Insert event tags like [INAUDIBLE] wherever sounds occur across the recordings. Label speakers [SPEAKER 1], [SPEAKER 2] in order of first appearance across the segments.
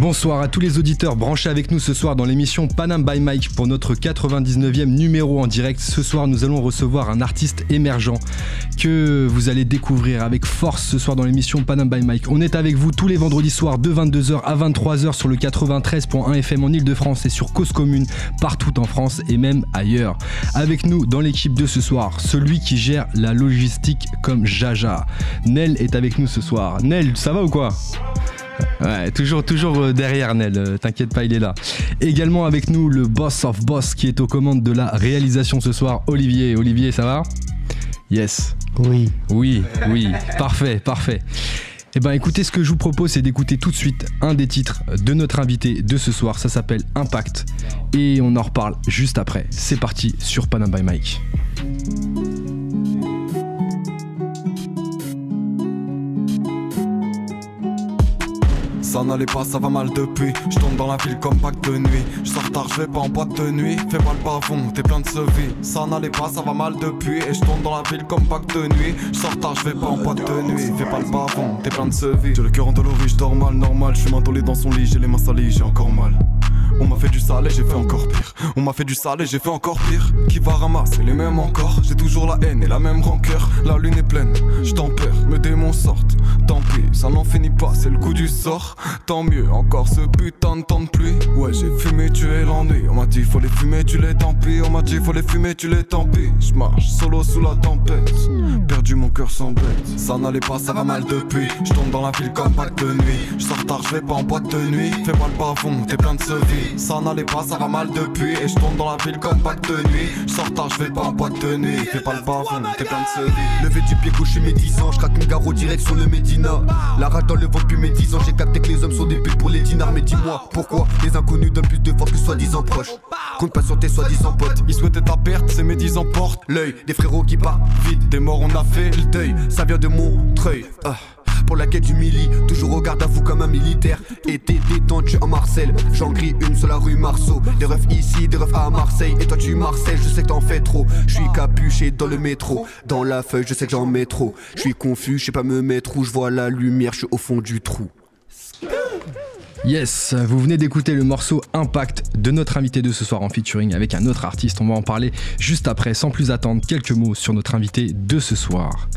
[SPEAKER 1] Bonsoir à tous les auditeurs branchés avec nous ce soir dans l'émission Panam by Mike pour notre 99e numéro en direct. Ce soir, nous allons recevoir un artiste émergent que vous allez découvrir avec force ce soir dans l'émission Panam by Mike. On est avec vous tous les vendredis soirs de 22h à 23h sur le 93.1 FM en Ile-de-France et sur Cause Commune partout en France et même ailleurs. Avec nous dans l'équipe de ce soir, celui qui gère la logistique comme Jaja. Nel est avec nous ce soir. Nel, ça va ou quoi? Ouais, toujours, toujours euh, derrière Nel, euh, t'inquiète pas, il est là. Également avec nous le boss of boss qui est aux commandes de la réalisation ce soir, Olivier. Olivier, ça va? Yes.
[SPEAKER 2] Oui.
[SPEAKER 1] Oui, oui, parfait, parfait. Eh ben écoutez, ce que je vous propose, c'est d'écouter tout de suite un des titres de notre invité de ce soir. Ça s'appelle Impact. Et on en reparle juste après. C'est parti sur Panam by Mike.
[SPEAKER 3] Ça n'allait pas, ça va mal depuis. Je dans la ville comme de nuit. Je sors tard, je vais pas en boîte de nuit. Fais pas le bavon, t'es plein de vie. Ça n'allait pas, ça va mal depuis. Et je dans la ville comme pack de nuit. Je sors tard, je vais pas en boîte de nuit. Fais pas le bavon, t'es plein de vie. J'ai le cœur endolori, je dors mal, normal. Je suis dans son lit, j'ai les mains salies, j'ai encore mal. On m'a fait du sale et j'ai fait encore pire. On m'a fait du sale et j'ai fait encore pire. Qui va ramasser les mêmes encore? J'ai toujours la haine et la même rancœur. La lune est pleine, je t'en perds, mes démons sortent. Tant pis, ça n'en finit pas, c'est le coup du sort. Tant mieux, encore ce putain de temps de pluie. Ouais, j'ai fumé, tu es l'ennui. On m'a dit faut les fumer, tu les tant pis. On m'a dit faut les fumer, tu les tant pis. Je marche solo sous la tempête. Perdu mon cœur sans bête. Ça n'allait pas, ça va mal depuis. Je tombe dans la ville comme pack de nuit. Je sors tard, je vais pas en boîte de nuit. Fais pas le bavon, t'es plein de Ça n'allait pas, ça va mal depuis. Et je tombe dans la ville comme pack de nuit. Je tard, je vais pas en boîte de nuit. Fais pas le bavon, t'es plein de vie.
[SPEAKER 4] Levé du pied gauche, mes 10 ans. Je craque mon garrot direct sur le Médina. La rage dans le ventre depuis mes 10 ans. J'ai capté que les hommes sont des putes pour les dinars. Mais dis-moi, pourquoi les inconnus donnent plus de force que soi-disant proches? Compte pas sur tes soi-disant potes.
[SPEAKER 3] Ils souhaitaient ta perte, c'est mes 10 ans portent
[SPEAKER 4] L'œil des frérots qui partent vite.
[SPEAKER 3] T'es mort, on a fait le deuil.
[SPEAKER 4] Ça vient de mon treuil. Ah. Pour la quête du toujours au garde à vous comme un militaire. Et t'es détendu en Marcel, j'en grille une sur la rue Marceau. Des refs ici, des refs à Marseille. Et toi tu Marseille, je sais que t'en fais trop. Je suis capuché dans le métro, dans la feuille, je sais que j'en mets trop. Je suis confus, je sais pas me mettre où je vois la lumière, je suis au fond du trou.
[SPEAKER 1] Yes, vous venez d'écouter le morceau Impact de notre invité de ce soir en featuring avec un autre artiste. On va en parler juste après, sans plus attendre, quelques mots sur notre invité de ce soir.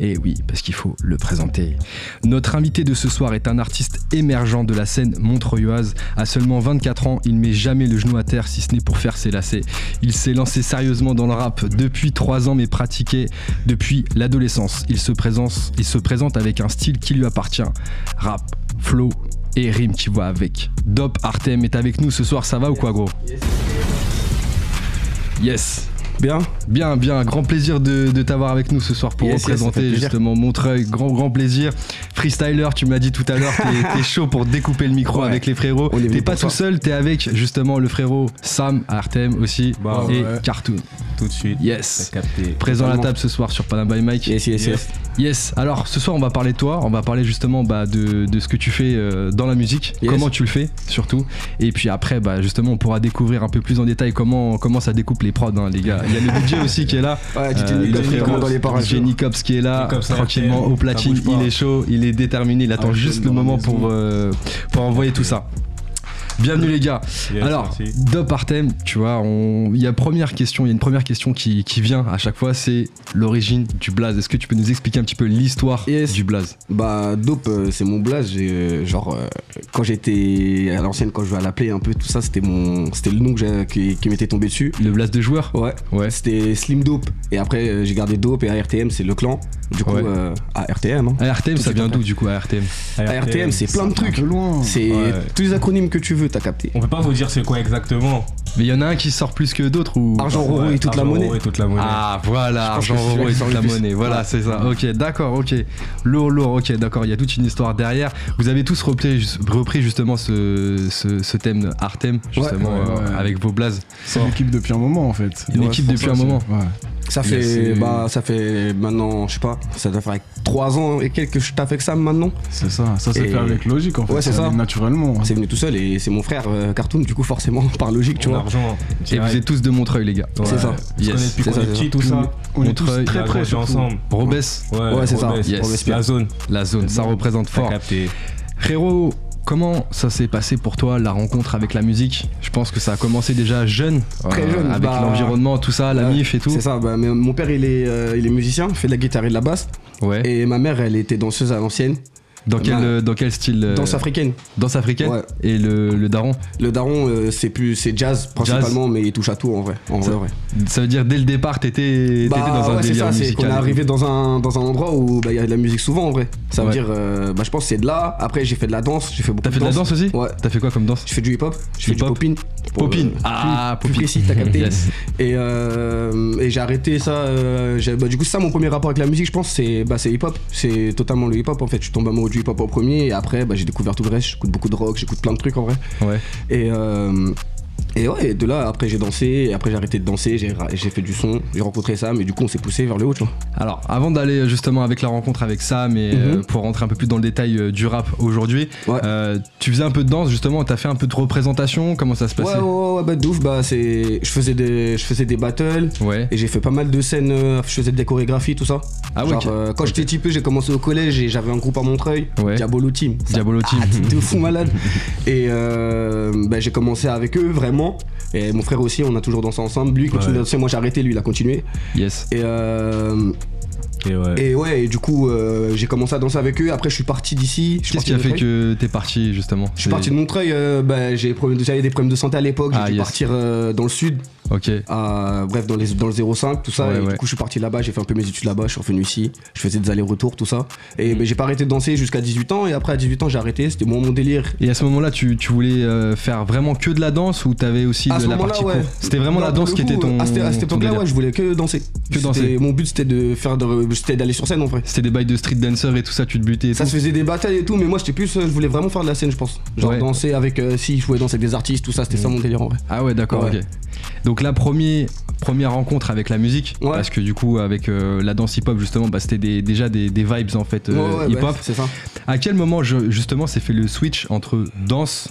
[SPEAKER 1] Et oui, parce qu'il faut le présenter. Notre invité de ce soir est un artiste émergent de la scène montreuilloise. À seulement 24 ans, il met jamais le genou à terre si ce n'est pour faire ses lacets. Il s'est lancé sérieusement dans le rap depuis 3 ans, mais pratiqué depuis l'adolescence. Il se présente avec un style qui lui appartient. Rap, flow, et Rim qui voit avec. Dop Artem est avec nous ce soir, ça va ou quoi gros Yes.
[SPEAKER 2] Bien
[SPEAKER 1] Bien, bien. Grand plaisir de, t'avoir avec nous ce soir pour représenter justement Montreuil. Grand, grand plaisir. Freestyler, tu m'as dit tout à l'heure, t'es [LAUGHS] chaud pour découper le micro avec les frérots. T'es pas tout seul, t'es avec justement le frérot Sam Artem aussi
[SPEAKER 2] bah
[SPEAKER 1] et Cartoon.
[SPEAKER 2] Tout de suite.
[SPEAKER 1] Yes. Présent à la table ce soir sur Panama by Mike.
[SPEAKER 2] Yes, yes, yes.
[SPEAKER 1] Yes. Alors ce soir, on va parler de toi. On va parler justement bah, de, de, ce que tu fais euh, dans la musique. Comment tu le fais surtout. Et puis après, bah, justement, on pourra découvrir un peu plus en détail comment, comment ça découpe les prods, hein, les gars. Il y a le DJ aussi qui est là.
[SPEAKER 2] Ouais, DJ
[SPEAKER 1] Nicops qui est là, tranquillement au platine. Il est chaud, il est déterminé. Il attend ah, juste le moment pour, euh, pour envoyer tout ça. Bienvenue les gars. Alors, Dop Artem, tu vois, il y a première question, il y a une première question qui, vient à chaque fois, c'est l'origine du blaze. Est-ce que tu peux nous expliquer un petit peu l'histoire du blaze?
[SPEAKER 2] Bah Dope, euh, c'est mon blaze. Euh, genre euh, quand j'étais à l'ancienne, quand je vais à l'appeler un peu, tout ça, c'était mon, c'était le nom que qui, qui m'était tombé dessus.
[SPEAKER 1] Le blaze de joueur
[SPEAKER 2] Ouais. Ouais. C'était Slim Dope. Et après j'ai gardé Dope et ARTM, c'est le clan. Du coup, ARTM. Hein.
[SPEAKER 1] ARTM, ça vient d'où du coup ARTM
[SPEAKER 2] ARTM, c'est plein de trucs. C'est tous les acronymes que tu veux t'as capté.
[SPEAKER 5] On peut pas vous dire c'est quoi exactement.
[SPEAKER 1] Mais il y en a un qui sort plus que d'autres ou
[SPEAKER 2] Argent Roro et toute la monnaie.
[SPEAKER 5] Et toute la monnaie.
[SPEAKER 1] Ah voilà, Argent Roro et toute la monnaie. Voilà, c'est ça. Ok, d'accord, ok. Lourd, lourd, ok, d'accord. Il y a toute une histoire derrière. Vous avez tous repris, repris justement ce, ce, thème Artem, justement, euh, avec vos blazes.
[SPEAKER 6] C'est l'équipe depuis un moment en fait.
[SPEAKER 1] Une équipe depuis un moment.
[SPEAKER 2] Ça fait, bah, ça fait maintenant, je sais pas, ça doit faire 3 ans et quelques que je tape avec Sam maintenant.
[SPEAKER 6] C'est ça, ça s'est
[SPEAKER 2] Et-
[SPEAKER 6] fait avec logique en fait.
[SPEAKER 2] Ouais, c'est ça.
[SPEAKER 6] Naturellement.
[SPEAKER 2] C'est venu tout seul et c'est mon frère euh, Cartoon, du coup, forcément, [LAUGHS] par logique, tu vois.
[SPEAKER 5] L'argent.
[SPEAKER 1] Et vous êtes tous de Montreuil, les gars.
[SPEAKER 2] C'est ça.
[SPEAKER 1] Yes.
[SPEAKER 5] depuis qu'on
[SPEAKER 2] ça,
[SPEAKER 5] est
[SPEAKER 2] ça.
[SPEAKER 5] tout ça.
[SPEAKER 6] On est tous
[SPEAKER 1] Montreuil,
[SPEAKER 6] très
[SPEAKER 5] On
[SPEAKER 6] surtout.
[SPEAKER 5] ensemble.
[SPEAKER 1] Robès,
[SPEAKER 2] Ouais, c'est ça.
[SPEAKER 5] La zone.
[SPEAKER 1] la zone, ça représente fort.
[SPEAKER 5] capté.
[SPEAKER 1] Comment ça s'est passé pour toi la rencontre avec la musique? Je pense que ça a commencé déjà jeune,
[SPEAKER 2] Très
[SPEAKER 1] euh,
[SPEAKER 2] jeune,
[SPEAKER 1] avec
[SPEAKER 2] bah,
[SPEAKER 1] l'environnement, tout ça, la
[SPEAKER 2] Ouais,
[SPEAKER 1] MIF et tout.
[SPEAKER 2] C'est ça, bah, mais mon père il est, euh, il est musicien, il fait de la guitare et de la basse.
[SPEAKER 1] Ouais.
[SPEAKER 2] Et ma mère elle était danseuse à l'ancienne,
[SPEAKER 1] Dans quel,
[SPEAKER 2] bah,
[SPEAKER 1] euh, dans quel style euh,
[SPEAKER 2] danse africaine.
[SPEAKER 1] Danse africaine
[SPEAKER 2] Ouais.
[SPEAKER 1] Et le, le daron
[SPEAKER 2] Le daron euh, c'est plus c'est jazz principalement mais il touche à tout en vrai. En
[SPEAKER 1] Ça-
[SPEAKER 2] vrai.
[SPEAKER 1] Ça veut dire dès le départ, t'étais t'étais
[SPEAKER 2] Bah,
[SPEAKER 1] dans un
[SPEAKER 2] ouais,
[SPEAKER 1] délire
[SPEAKER 2] ça,
[SPEAKER 1] musical.
[SPEAKER 2] est arrivé dans un, dans un endroit où bah, il y a de la musique souvent en vrai. Ça veut dire, euh, bah, je pense que c'est de là. Après, j'ai fait de la danse, j'ai fait beaucoup
[SPEAKER 1] T'as fait de la danse aussi
[SPEAKER 2] Ouais.
[SPEAKER 1] T'as fait quoi comme danse
[SPEAKER 2] Je fais du hip-hop, je fais du. Pour,
[SPEAKER 1] Popine. Ah,
[SPEAKER 2] plus, plus
[SPEAKER 1] popine.
[SPEAKER 2] précis, t'as capté.
[SPEAKER 1] Yes.
[SPEAKER 2] Et, euh, et j'ai arrêté ça. euh, bah, du coup, c'est ça mon premier rapport avec la musique, je pense, c'est bah, c'est hip-hop. C'est totalement le hip-hop en fait. Je suis tombé amoureux du hip-hop en premier et après, bah, j'ai découvert tout le reste. J'écoute beaucoup de rock, j'écoute plein de trucs en vrai.
[SPEAKER 1] Ouais.
[SPEAKER 2] Et, euh, et ouais, de là, après, j'ai dansé. Et après, j'ai arrêté de danser, j'ai fait du son, j'ai rencontré ça, mais du coup, on s'est poussé vers le haut, tu vois.
[SPEAKER 1] Alors, avant d'aller justement avec la rencontre avec Sam et euh,
[SPEAKER 2] Mhm.
[SPEAKER 1] pour rentrer un peu plus dans le détail euh, du rap aujourd'hui,
[SPEAKER 2] Ouais.
[SPEAKER 1] euh, tu faisais un peu de danse justement, t'as fait un peu de représentation, comment ça se passait?
[SPEAKER 2] Ouais, ouais, ouais, bah, de ouf, bah, c'est. Je faisais des, je faisais des battles.
[SPEAKER 1] Ouais.
[SPEAKER 2] Et j'ai fait pas mal de scènes, euh, je faisais des chorégraphies, tout ça.
[SPEAKER 1] Ah ouais,
[SPEAKER 2] Genre, euh, quand j'étais typé, j'ai commencé au collège et j'avais un groupe à Montreuil,
[SPEAKER 1] Ouais.
[SPEAKER 2] Diabolo Team. Ça-
[SPEAKER 1] Diabolo Team.
[SPEAKER 2] Ah, de fou [LAUGHS] malade. Et euh, bah, j'ai commencé avec eux vraiment. Et mon frère aussi, on a toujours dansé ensemble. Lui il continue
[SPEAKER 5] Ouais.
[SPEAKER 2] à danser, moi j'ai arrêté, lui il a continué.
[SPEAKER 1] Yes.
[SPEAKER 2] Et, euh,
[SPEAKER 5] Et ouais.
[SPEAKER 2] et ouais, et du coup euh, j'ai commencé à danser avec eux. Après je suis parti d'ici.
[SPEAKER 1] Qu'est-ce qui a
[SPEAKER 2] de
[SPEAKER 1] fait que t'es parti justement?
[SPEAKER 2] Je suis parti de Montreuil, euh, bah, j'ai j'avais des problèmes de santé à l'époque, j'ai
[SPEAKER 1] Ah,
[SPEAKER 2] dû
[SPEAKER 1] yes.
[SPEAKER 2] partir euh, dans le sud,
[SPEAKER 1] Ok.
[SPEAKER 2] à- bref dans, les, dans le 05, tout ça.
[SPEAKER 1] Ouais,
[SPEAKER 2] et
[SPEAKER 1] ouais.
[SPEAKER 2] du coup je suis parti là-bas, j'ai fait un peu mes études là-bas, je suis revenu ici, je faisais des allers-retours, tout ça. Et
[SPEAKER 1] Mm.
[SPEAKER 2] bah, j'ai pas arrêté de danser jusqu'à 18 ans, et après à 18 ans j'ai arrêté, c'était moi mon délire.
[SPEAKER 1] Et à ce moment-là, tu, tu voulais euh, faire vraiment que de la danse ou t'avais aussi
[SPEAKER 2] À
[SPEAKER 1] de la partie
[SPEAKER 2] ouais.
[SPEAKER 1] C'était vraiment
[SPEAKER 2] Non,
[SPEAKER 1] la danse qui était ton.
[SPEAKER 2] À cette, à cette époque-là, ouais, je voulais que danser.
[SPEAKER 1] Que danser.
[SPEAKER 2] Mon but c'était de faire, c'était d'aller sur scène en vrai.
[SPEAKER 1] C'était des bails de street dancer et tout ça, tu te butais et
[SPEAKER 2] Ça
[SPEAKER 1] tout.
[SPEAKER 2] se faisait des batailles et tout, mais moi j'étais plus, euh, je voulais vraiment faire de la scène, je pense. Genre danser avec, euh, si je pouvais danser avec des artistes, tout ça, c'était ça mon délire en vrai.
[SPEAKER 1] Ah ouais, d'accord, ok. Donc la première, première rencontre avec la musique,
[SPEAKER 2] Ouais.
[SPEAKER 1] parce que du coup avec euh, la danse hip-hop justement, bah, c'était des- déjà des, des vibes en fait euh,
[SPEAKER 2] Ouais,
[SPEAKER 1] hip-hop.
[SPEAKER 2] ouais, c'est ça.
[SPEAKER 1] À quel moment je- justement s'est fait le switch entre danse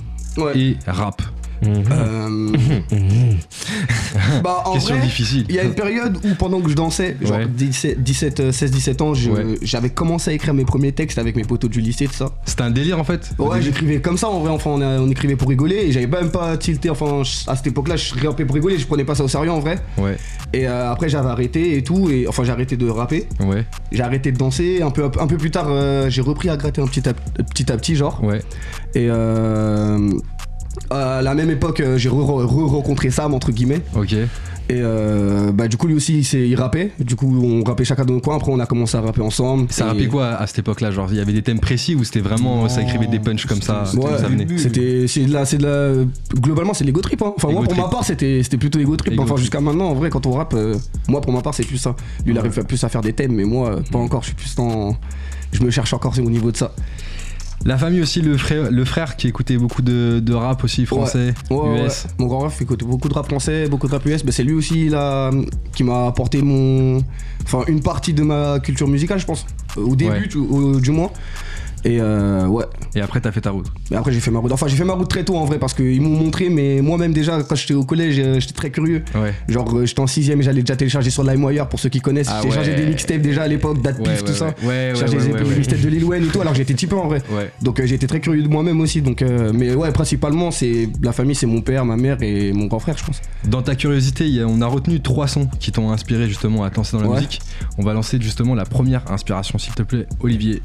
[SPEAKER 1] et rap?
[SPEAKER 5] Mhm.
[SPEAKER 2] Euh, [LAUGHS] bah en
[SPEAKER 1] Question
[SPEAKER 2] vrai,
[SPEAKER 1] difficile.
[SPEAKER 2] il y a une période où pendant que je dansais, genre
[SPEAKER 1] Ouais.
[SPEAKER 2] 17, 17, euh, 16-17 ans,
[SPEAKER 1] Ouais.
[SPEAKER 2] j'avais commencé à écrire mes premiers textes avec mes potos du lycée, tout ça.
[SPEAKER 1] C'était un délire en fait
[SPEAKER 2] Ouais, j'écrivais comme ça en vrai, enfin on, a- on écrivait pour rigoler et j'avais même pas tilté, enfin à cette époque-là je rappais pour rigoler, je prenais pas ça au sérieux en vrai.
[SPEAKER 1] Ouais,
[SPEAKER 2] Et euh, après j'avais arrêté et tout, et enfin j'ai arrêté de rapper,
[SPEAKER 1] ouais,
[SPEAKER 2] j'ai arrêté de danser, un peu, un peu plus tard euh, j'ai repris à gratter un petit à petit, à petit genre.
[SPEAKER 1] ouais.
[SPEAKER 2] Et euh, à la même époque euh, j'ai re-rencontré Sam entre guillemets.
[SPEAKER 1] Ok.
[SPEAKER 2] Et euh, bah du coup lui aussi il, s'est- il rappait, du coup on rappait chacun dans nos coins, après on a commencé à rapper ensemble.
[SPEAKER 1] Ça
[SPEAKER 2] Et-
[SPEAKER 1] rappelait quoi à cette époque-là Genre, il y avait des thèmes précis ou c'était vraiment ça écrivait des punchs comme ça,
[SPEAKER 6] c'était-
[SPEAKER 2] Ouais,
[SPEAKER 1] ça venait
[SPEAKER 2] C'était, c'est de la, c'est de la, globalement c'est l'ego trip. Hein. Enfin moi pour ma part c'était, c'était plutôt l'ego trip.
[SPEAKER 1] Ego
[SPEAKER 2] Enfin jusqu'à maintenant en vrai quand on rappe, euh, moi pour ma part c'est plus ça. Lui il arrive plus à faire des thèmes, mais moi euh, pas encore. Je suis plus dans, je me cherche encore au niveau de ça.
[SPEAKER 1] La famille aussi, le frère, le frère qui écoutait beaucoup de, de rap aussi français,
[SPEAKER 2] Ouais, ouais,
[SPEAKER 1] US.
[SPEAKER 2] ouais. Mon grand ref écoute beaucoup de rap français, beaucoup de rap US. Bah, c'est lui aussi là qui m'a apporté mon, enfin une partie de ma culture musicale je pense. Au début
[SPEAKER 1] Ouais.
[SPEAKER 2] tu- au- du moins. Et euh, ouais,
[SPEAKER 1] Et après, t'as fait ta route.
[SPEAKER 2] Après j'ai fait ma route. Enfin j'ai fait ma route très tôt en vrai parce qu'ils m'ont montré, mais moi-même déjà quand j'étais au collège euh, j'étais très curieux.
[SPEAKER 1] Ouais.
[SPEAKER 2] Genre euh, j'étais en 6ème et j'allais déjà télécharger sur LimeWire pour ceux qui connaissent.
[SPEAKER 1] Ah
[SPEAKER 2] j'ai téléchargé
[SPEAKER 1] ouais.
[SPEAKER 2] des mixtapes déjà à l'époque, date pif, tout ça.
[SPEAKER 1] ouais. Ouais.
[SPEAKER 2] mixtapes de Lil Wayne et tout alors que j'étais typé en vrai.
[SPEAKER 1] Ouais.
[SPEAKER 2] Donc euh, été très curieux de moi-même aussi. Donc, euh, mais ouais, principalement c'est la famille, c'est mon père, ma mère et mon grand frère, je pense.
[SPEAKER 1] Dans ta curiosité, on a retenu trois sons qui t'ont inspiré justement à te lancer dans la musique. On va lancer justement la première inspiration, s'il te plaît, Olivier.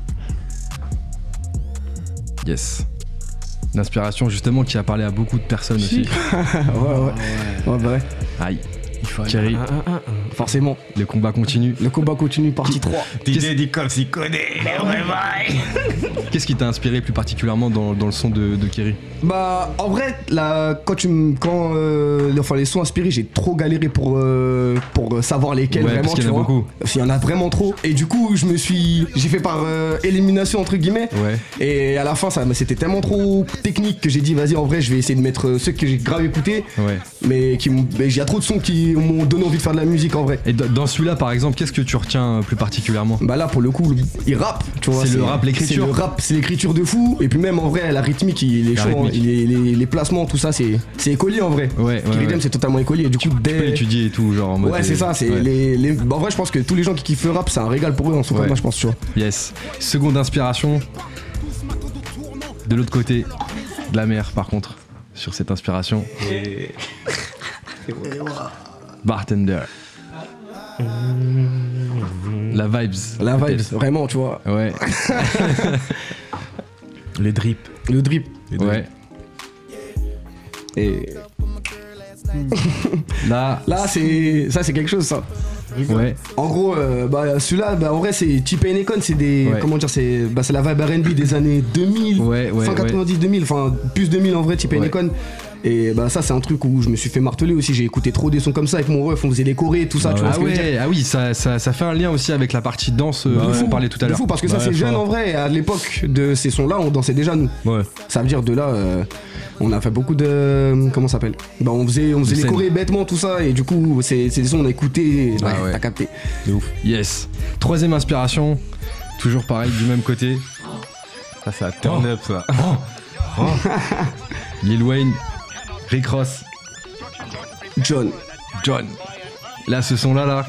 [SPEAKER 1] Yes. L'inspiration justement qui a parlé à beaucoup de personnes aussi. [LAUGHS]
[SPEAKER 2] ouais, ouais. Ouais, bah ouais,
[SPEAKER 1] Aïe,
[SPEAKER 6] Il faut
[SPEAKER 1] Kerry,
[SPEAKER 2] forcément.
[SPEAKER 1] le combat continue.
[SPEAKER 2] Le combat continue, partie 3.
[SPEAKER 5] DJ dit comme s'il connaît. [LAUGHS]
[SPEAKER 1] Qu'est-ce qui t'a inspiré plus particulièrement dans, dans le son de, de Kerry
[SPEAKER 2] Bah, en vrai, là, quand tu me. Quand. euh, enfin, les sons inspirés, j'ai trop galéré pour, euh, pour savoir lesquels
[SPEAKER 1] Ouais,
[SPEAKER 2] vraiment.
[SPEAKER 1] parce qu'il y
[SPEAKER 2] tu
[SPEAKER 1] en a
[SPEAKER 2] vois.
[SPEAKER 1] beaucoup.
[SPEAKER 2] Parce qu'il y en a vraiment trop. Et du coup, je me suis. J'ai fait par euh, élimination, entre guillemets.
[SPEAKER 1] Ouais.
[SPEAKER 2] Et à la fin, ça, c'était tellement trop technique que j'ai dit, vas-y, en vrai, je vais essayer de mettre euh, ceux que j'ai grave écoutés.
[SPEAKER 1] Ouais.
[SPEAKER 2] Mais qui m'ont- mais il y a trop de sons qui, qui m'ont donné envie de faire de la musique en vrai.
[SPEAKER 1] Et dans- celui-là, par exemple, qu'est-ce que tu retiens euh, plus particulièrement?
[SPEAKER 2] Bah là pour le coup, le- il rappe, tu vois.
[SPEAKER 1] C'est le rap, l'écriture.
[SPEAKER 2] C'est le rap, c'est l'écriture de fou. Et puis même en vrai, la rythmique, il est
[SPEAKER 1] La
[SPEAKER 2] chaud. hein.
[SPEAKER 1] rythmique.
[SPEAKER 2] Les, les placements, tout ça, c'est c'est écolier en vrai.
[SPEAKER 1] Ouais, ouais, ouais.
[SPEAKER 2] C'est totalement écolier. Du coup,
[SPEAKER 1] Tu peux
[SPEAKER 2] dès.
[SPEAKER 1] l'étudier et tout, genre en mode.
[SPEAKER 2] Ouais, c'est ça. C'est
[SPEAKER 1] ouais.
[SPEAKER 2] les, les- bah, en vrai, je pense que tous les gens qui kiffent le rap, c'est un régal pour eux en soi,
[SPEAKER 1] Ouais.
[SPEAKER 2] moi, je pense, tu vois.
[SPEAKER 1] Yes. Seconde inspiration. De l'autre côté de la mer, par contre, sur cette inspiration. [LAUGHS] Bartender. La vibes.
[SPEAKER 2] La vibe,
[SPEAKER 1] peut-être.
[SPEAKER 2] vraiment, tu vois.
[SPEAKER 1] Ouais, [LAUGHS]
[SPEAKER 5] Les drips.
[SPEAKER 2] Le drip.
[SPEAKER 1] ouais.
[SPEAKER 2] Et [LAUGHS]
[SPEAKER 1] Là,
[SPEAKER 2] là, c'est ça, c'est quelque chose, ça.
[SPEAKER 1] ouais.
[SPEAKER 2] En gros, euh, bah, celui-là, bah, en vrai, c'est T-Pain et Con, c'est des.
[SPEAKER 1] Ouais.
[SPEAKER 2] Comment dire, c'est bah, c'est la vibe RB des années 2000,
[SPEAKER 1] Ouais, ouais,
[SPEAKER 2] fin 90, 2000, enfin, plus 2000 en vrai,
[SPEAKER 1] Ouais.
[SPEAKER 2] et Con. Et bah, ça, c'est un truc où je me suis fait marteler aussi. J'ai écouté trop des sons comme ça avec mon ref, on faisait des chorés, tout ça,
[SPEAKER 5] Bah
[SPEAKER 2] tu vois
[SPEAKER 1] Ah
[SPEAKER 2] ce que je veux dire
[SPEAKER 1] ouais, ah oui, ça, ça, ça fait un lien aussi avec la partie danse euh,
[SPEAKER 5] Bah
[SPEAKER 1] dont on parlait tout à
[SPEAKER 2] De
[SPEAKER 1] l'heure.
[SPEAKER 2] fou, parce que ça,
[SPEAKER 5] Ouais,
[SPEAKER 2] c'est jeune en vrai. À l'époque de ces sons-là, on dansait déjà, nous.
[SPEAKER 5] Ouais.
[SPEAKER 2] Ça veut dire de là, euh, on a fait beaucoup de. Comment ça s'appelle? Bah, on faisait, on faisait
[SPEAKER 1] De
[SPEAKER 2] les chorés bêtement, tout ça, et du coup, c'est des sons on a écouté. et-
[SPEAKER 1] Ah
[SPEAKER 2] ouais,
[SPEAKER 1] ouais.
[SPEAKER 2] T'as capté.
[SPEAKER 1] Yes. Troisième inspiration, toujours pareil, du même côté.
[SPEAKER 5] Ça, à turn up, ça. [LAUGHS]
[SPEAKER 1] Lil Wayne, Rick Ross,
[SPEAKER 2] John.
[SPEAKER 1] John. Là, ce son-là, là.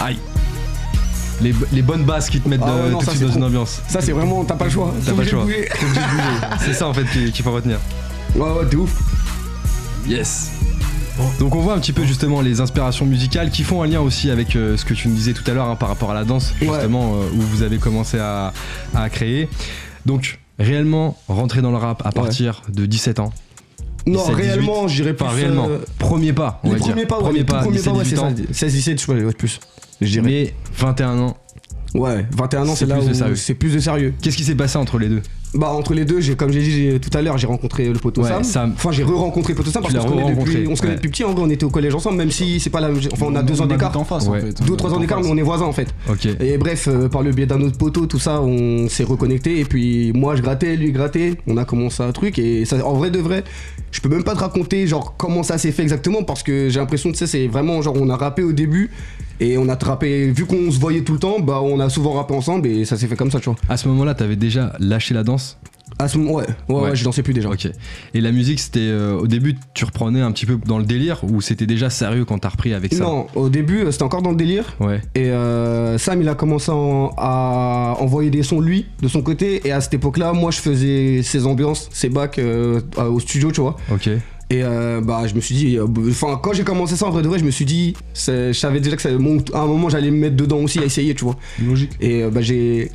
[SPEAKER 1] Aïe. Les, les bonnes basses qui te mettent
[SPEAKER 2] Ah
[SPEAKER 1] de-
[SPEAKER 2] ouais, non,
[SPEAKER 1] tout de
[SPEAKER 2] ça,
[SPEAKER 1] suite
[SPEAKER 2] c'est
[SPEAKER 1] dans une ambiance.
[SPEAKER 2] Ça, c'est vraiment. T'as pas le choix.
[SPEAKER 1] T'as pas le choix. [LAUGHS] C'est ça en fait qu'il faut retenir.
[SPEAKER 2] Ouais, ouais, t'es ouf.
[SPEAKER 1] Yes. Donc on voit un petit peu justement les inspirations musicales qui font un lien aussi avec euh, ce que tu nous disais tout à l'heure hein, par rapport à la danse
[SPEAKER 2] Ouais.
[SPEAKER 1] justement euh, où vous avez commencé à, à créer. Donc réellement rentrer dans le rap à partir de 17 ans.
[SPEAKER 2] Non,
[SPEAKER 1] 17, 18.
[SPEAKER 2] réellement, je dirais plus.
[SPEAKER 1] Enfin réellement.
[SPEAKER 2] euh,
[SPEAKER 1] Premier pas. On
[SPEAKER 2] les
[SPEAKER 1] va dire.
[SPEAKER 2] premiers pas, ouais,
[SPEAKER 1] Premier pas.
[SPEAKER 2] premiers
[SPEAKER 1] 17,
[SPEAKER 2] pas, ouais, c'est
[SPEAKER 1] 18
[SPEAKER 2] ça.
[SPEAKER 1] ans.
[SPEAKER 2] 16, 17, je sais pas, plus. Je dirais.
[SPEAKER 1] Mais 21 ans.
[SPEAKER 2] Ouais, 21 ans,
[SPEAKER 1] C'est
[SPEAKER 2] c'est là
[SPEAKER 1] plus de
[SPEAKER 2] où
[SPEAKER 1] sérieux.
[SPEAKER 2] c'est plus de sérieux.
[SPEAKER 1] Qu'est-ce qui s'est passé entre les deux?
[SPEAKER 2] Bah, entre les deux, j'ai, comme j'ai dit j'ai- tout à l'heure, j'ai rencontré le poteau
[SPEAKER 1] Ouais,
[SPEAKER 2] Sam.
[SPEAKER 1] Sam.
[SPEAKER 2] Enfin, j'ai re-rencontré le poteau Sam
[SPEAKER 1] Tu
[SPEAKER 2] parce qu'on se connaît
[SPEAKER 1] re-rencontré,
[SPEAKER 2] depuis, on se connaît
[SPEAKER 1] ouais.
[SPEAKER 2] depuis petit. En vrai, on était au collège ensemble, même si c'est pas la. Enfin, on a deux ans d'écart.
[SPEAKER 6] en face
[SPEAKER 1] Ouais.
[SPEAKER 6] en fait.
[SPEAKER 2] Deux ou trois ans d'écart, mais on est voisins en fait.
[SPEAKER 1] Ok.
[SPEAKER 2] Et bref, euh, par le biais d'un autre poteau, tout ça, on s'est reconnecté. Et puis moi, je grattais, lui grattait. On a commencé un truc. Et ça, en vrai de vrai, je peux même pas te raconter genre comment ça s'est fait exactement parce que j'ai l'impression, tu sais, c'est vraiment genre on a rappé au début et on a rappé. Vu qu'on se voyait tout le temps, bah on a souvent rappé ensemble et ça s'est fait comme ça, tu vois.
[SPEAKER 1] À ce moment-là, t'avais déjà lâché la danse?
[SPEAKER 2] À ce moment, ouais, ouais,
[SPEAKER 1] Ouais.
[SPEAKER 2] ouais, je dansais plus déjà.
[SPEAKER 1] Ok. Et la musique, c'était euh, au début, tu reprenais un petit peu dans le délire ou c'était déjà sérieux quand t'as repris avec ça?
[SPEAKER 2] Non, au début, euh, c'était encore dans le délire.
[SPEAKER 1] Ouais.
[SPEAKER 2] Et euh, Sam, il a commencé en- à envoyer des sons lui, de son côté. Et à cette époque-là, moi, je faisais ses ambiances, ses bacs euh, au studio, tu vois.
[SPEAKER 1] Ok.
[SPEAKER 2] Et euh, bah, je me suis dit, euh, enfin, quand j'ai commencé ça en vrai de vrai, je me suis dit, je savais déjà que ça, mon- à un moment, j'allais me mettre dedans aussi à essayer, tu vois.
[SPEAKER 6] Logique.
[SPEAKER 2] Et euh, bah, j'ai.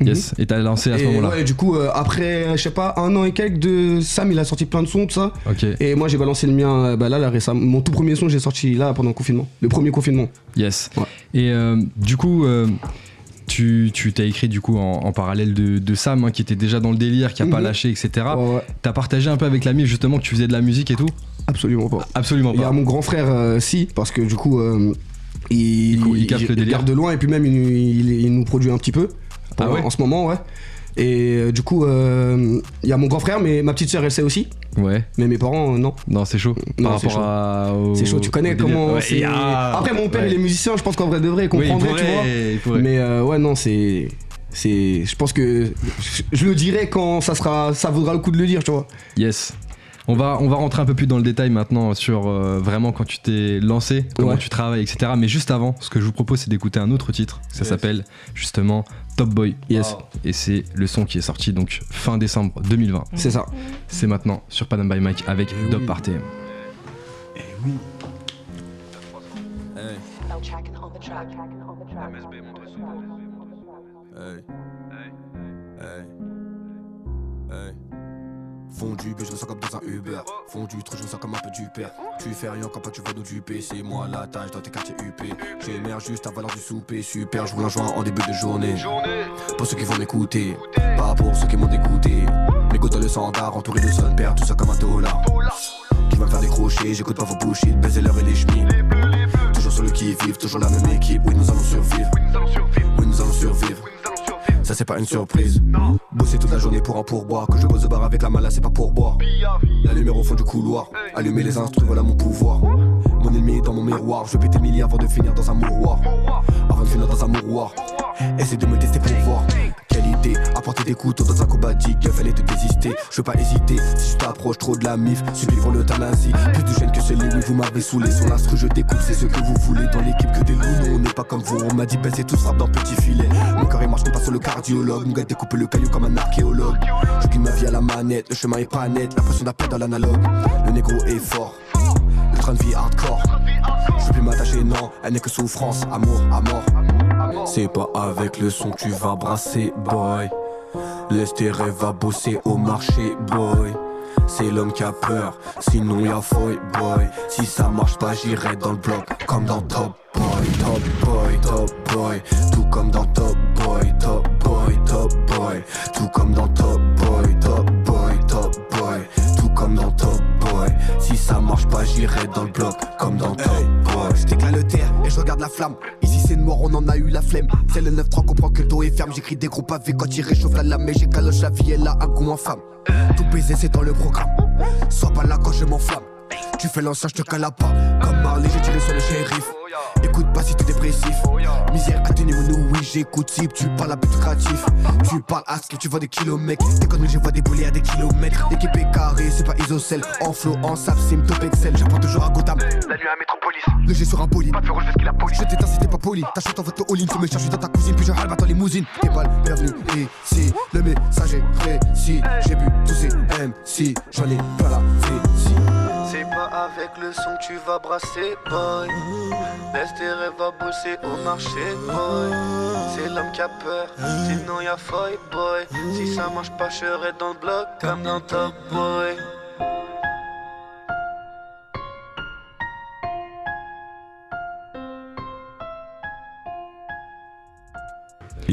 [SPEAKER 1] Yes. Et t'as lancé à ce moment-là.
[SPEAKER 2] ouais, du coup, euh, après, je sais pas, un an et quelques de Sam, il a sorti plein de sons, tout ça.
[SPEAKER 1] Ok.
[SPEAKER 2] Et moi, j'ai balancé le mien, euh, bah là, là, récemment. Mon tout premier son, j'ai sorti là pendant le confinement. Le premier confinement.
[SPEAKER 1] Yes.
[SPEAKER 2] Ouais.
[SPEAKER 1] Et euh, du coup, euh, tu tu t'as écrit du coup en, en parallèle de, de Sam, hein, qui était déjà dans le délire, qui a pas
[SPEAKER 2] Mhm.
[SPEAKER 1] lâché, etc.
[SPEAKER 2] Ouais, ouais,
[SPEAKER 1] T'as partagé un peu avec l'ami justement que tu faisais de la musique et tout?
[SPEAKER 2] Absolument pas.
[SPEAKER 1] Absolument
[SPEAKER 2] Il y a
[SPEAKER 1] pas.
[SPEAKER 2] mon grand frère, euh, si, parce que du coup, euh, il,
[SPEAKER 1] Il cou- il capte le délire.
[SPEAKER 2] garde de loin et puis même il, il- il nous produit un petit peu
[SPEAKER 1] Ah ouais
[SPEAKER 2] en ce moment, ouais. Et euh, du coup, euh, il y a mon grand frère, mais ma petite sœur, elle sait aussi.
[SPEAKER 1] Ouais.
[SPEAKER 2] Mais mes parents, euh, non.
[SPEAKER 1] Non, c'est chaud.
[SPEAKER 2] Non,
[SPEAKER 1] Par
[SPEAKER 2] c'est
[SPEAKER 1] rapport
[SPEAKER 2] chaud.
[SPEAKER 1] à.
[SPEAKER 2] C'est chaud, tu connais comment
[SPEAKER 1] Ouais,
[SPEAKER 2] c'est. Après, mon père,
[SPEAKER 1] ouais.
[SPEAKER 2] il est musicien, je pense qu'en vrai de vrai, il
[SPEAKER 1] Oui, il
[SPEAKER 2] comprendrait, tu vois. Mais euh, ouais, non, c'est. C'est. Je pense que. Je le dirai quand ça sera. Ça vaudra le coup de le dire, tu vois.
[SPEAKER 1] Yes. On va, on va rentrer un peu plus dans le détail maintenant sur euh, vraiment quand tu t'es lancé, comment
[SPEAKER 2] Ouais.
[SPEAKER 1] tu travailles, etc. Mais juste avant, ce que je vous propose, c'est d'écouter un autre titre. Ça
[SPEAKER 5] Yes.
[SPEAKER 1] s'appelle justement Top Boy.
[SPEAKER 2] Yes.
[SPEAKER 1] Et c'est le son qui est sorti donc fin décembre 2020.
[SPEAKER 2] C'est ça.
[SPEAKER 1] C'est maintenant sur Panam by Mike avec
[SPEAKER 5] Eh
[SPEAKER 1] Dub
[SPEAKER 5] oui.
[SPEAKER 1] Party.
[SPEAKER 7] No
[SPEAKER 4] Fondu, mais je ressens comme dans un Uber. Fondu, trop, je ressens comme un peu du père. Tu fais rien quand pas tu vas nous duper. C'est moi la tâche dans tes quartiers UP. J'émerge juste à valeur du souper. Super, je roule un joint en début de journée. Pour ceux qui vont m'écouter, pas pour ceux qui m'ont dégoûté. Mes gouttes dans le standard, entouré de son père, tout ça comme un dollar. Qui va me faire décrocher, j'écoute pas vos bullshit, baiser l'heure et les chemins. Toujours sur le qui-vive, toujours la même équipe. Oui, nous allons survivre. Oui, nous allons survivre. Ça c'est pas une surprise. Bosser toute la journée pour un pourboire. Que je bosse au bar avec la mala, c'est pas pour boire. La lumière au fond du couloir. Allumer les instruments, voilà mon pouvoir. Mon ennemi dans mon miroir. Je vais péter mille avant de finir dans un mouroir. Avant de finir dans un mouroir. Essaie de me tester pour voir. Qualité, apporter des couteaux dans un combat digue, fallait te désister. Je veux pas hésiter, si je t'approche trop de la mif, celui pour l'euthanasie. Plus de chaîne que celui où vous m'avez saoulé. Sur l'instru, je découpe, c'est ce que vous voulez. Dans l'équipe que des loups, on n'est pas comme vous. On m'a dit, baissez tout frappe dans petit filet. Mon il marche, passe sur le cardiologue. Mon gars découpe le caillou comme un archéologue. Je guide ma vie à la manette, le chemin est pas net, la pression d'appel dans l'analogue. Le négro est fort, le train de vie hardcore. Je veux plus m'attacher, non, elle n'est que souffrance, amour, à mort. C'est pas avec le son que tu vas brasser, boy. Laisse tes rêves à bosser au marché, boy. C'est l'homme qui a peur, sinon y'a foy, boy. Si ça marche pas, j'irai dans le bloc, comme dans Top Boy, Top Boy, Top Boy. Tout comme dans Top Boy, Top Boy, Top Boy. Tout comme dans Top Boy, Top Boy, Top Boy. Tout comme dans Top ça marche pas, j'irai dans le bloc, comme dans Top Boy. Je déclare le terre et je regarde la flamme. Ici c'est noir, on en a eu la flemme. C'est le 9-3, comprend que le dos est ferme. J'écris des gros pavés quand il réchauffe la lame. Mais j'ai caloche la vie, elle a un goût en femme. Tout baiser, c'est dans le programme. Sois pas là quand je m'enflamme. Tu fais l'ancien, je te cala pas. Comme Marley, j'ai tiré sur le shérif. Écoute pas si t'es dépressif. Misère j'écoute. Si tu parles lucratif, tu parles à ce que tu vois des kilomètres. Des conneries, je vois des boulets à des kilomètres. L'équipe est carrée, c'est pas isocèle. En flow, en sap, sim, top excel. J'apprends toujours à Gotham. La nuit à Métropolis. Le G sur un bolide. Pas de rouge, qu'il a poli. Je t'éteins si t'es pas poli. T'achètes en votre all-in, tu me cherches dans ta cousine. Puis je halbe dans limousine. T'es pas le bienvenu ici. Le message est précis. J'ai bu tous ces MC. J'en ai plein la vessie.
[SPEAKER 6] Avec le son tu vas brasser, boy. Laisse tes rêves à bosser au marché, boy. C'est l'homme qui a peur, sinon y'a foy, boy. Si ça marche pas, je serai dans le bloc comme dans Top Boy.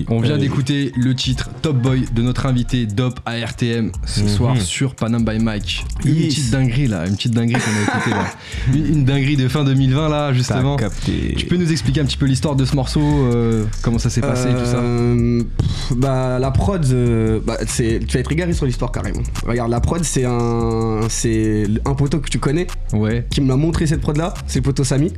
[SPEAKER 1] On vient d'écouter le titre Top Boy de notre invité Dop ARTM ce
[SPEAKER 5] Mhm.
[SPEAKER 1] soir sur Panam by Mike. Une petite dinguerie là, une petite dinguerie qu'on a écoutée là. [LAUGHS] Une, une dinguerie de fin 2020 là, justement.
[SPEAKER 5] Capté.
[SPEAKER 1] Tu peux nous expliquer un petit peu l'histoire de ce morceau, euh, comment ça s'est passé, tout ça
[SPEAKER 2] Euh, pff, Bah la prod, euh, bah, c'est, tu vas être égaré sur l'histoire carrément. Regarde, la prod c'est un, c'est un poteau que tu connais
[SPEAKER 1] Ouais.
[SPEAKER 2] qui me l'a montré cette prod là. C'est le poteau Samy.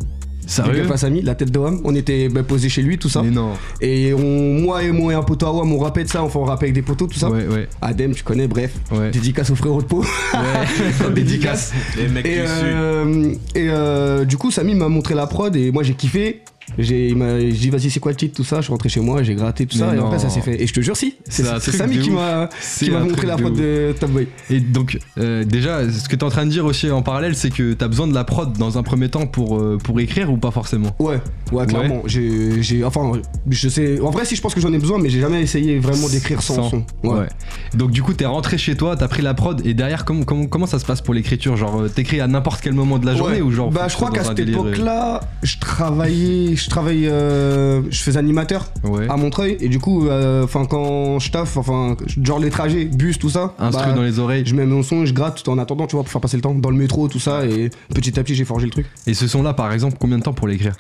[SPEAKER 1] Sérieux
[SPEAKER 2] Big up à Samy, la tête de homme. On était bah, posé chez lui, tout ça.
[SPEAKER 1] Mais non.
[SPEAKER 2] Et on, moi et moi et un poteau à WAM, on rappelle de ça, enfin on rappelle avec des poteaux, tout ça.
[SPEAKER 1] Ouais, ouais,
[SPEAKER 2] Adem, tu connais, bref.
[SPEAKER 1] ouais.
[SPEAKER 2] Dédicace au frérot de peau.
[SPEAKER 1] Ouais. [LAUGHS]
[SPEAKER 2] Dédicace.
[SPEAKER 5] Les mecs
[SPEAKER 2] Et,
[SPEAKER 5] du Sud.
[SPEAKER 2] euh, et euh, du coup, Samy m'a montré la prod et moi j'ai kiffé. J'ai, il m'a j'ai dit vas-y c'est quoi le titre tout ça, je suis rentré chez moi, j'ai gratté tout ça et après ça s'est fait. Et je te jure si, c'est,
[SPEAKER 1] C'est un
[SPEAKER 2] c'est
[SPEAKER 1] truc
[SPEAKER 2] Samy
[SPEAKER 1] de
[SPEAKER 2] qui
[SPEAKER 1] ouf.
[SPEAKER 2] m'a,
[SPEAKER 1] C'est
[SPEAKER 2] qui m'a
[SPEAKER 1] un
[SPEAKER 2] montré
[SPEAKER 1] truc
[SPEAKER 2] la
[SPEAKER 1] de
[SPEAKER 2] prod
[SPEAKER 1] ouf.
[SPEAKER 2] de Top Boy.
[SPEAKER 1] Et donc, euh, déjà, ce que t'es en train de dire aussi en parallèle, c'est que t'as besoin de la prod dans un premier temps pour, euh, pour écrire ou pas forcément?
[SPEAKER 2] Ouais, ouais clairement. J'ai, j'ai, enfin je sais, en vrai si je pense que j'en ai besoin mais j'ai jamais essayé vraiment d'écrire sans, son. Ouais.
[SPEAKER 1] Donc du coup, t'es rentré chez toi, t'as pris la prod et derrière, comment, comment, comment ça se passe pour l'écriture? Genre, euh, t'écris à n'importe quel moment de la journée
[SPEAKER 2] Ouais.
[SPEAKER 1] ou genre
[SPEAKER 2] Bah
[SPEAKER 1] faut
[SPEAKER 2] je crois
[SPEAKER 1] que
[SPEAKER 2] qu'à
[SPEAKER 1] dans un
[SPEAKER 2] cette
[SPEAKER 1] délire, euh,
[SPEAKER 2] époque-là, je travaillais, je travaillais, euh, je faisais animateur
[SPEAKER 1] Ouais.
[SPEAKER 2] à Montreuil et du coup, euh, enfin quand je taffe, enfin genre les trajets, bus, tout ça,
[SPEAKER 1] Instru
[SPEAKER 2] bah,
[SPEAKER 1] dans les oreilles.
[SPEAKER 2] je mets mon son, je gratte tout en attendant, tu vois, pour faire passer le temps dans le métro, tout ça et petit à petit j'ai forgé le truc.
[SPEAKER 1] Et ce son-là, par exemple, combien de temps pour l'écrire?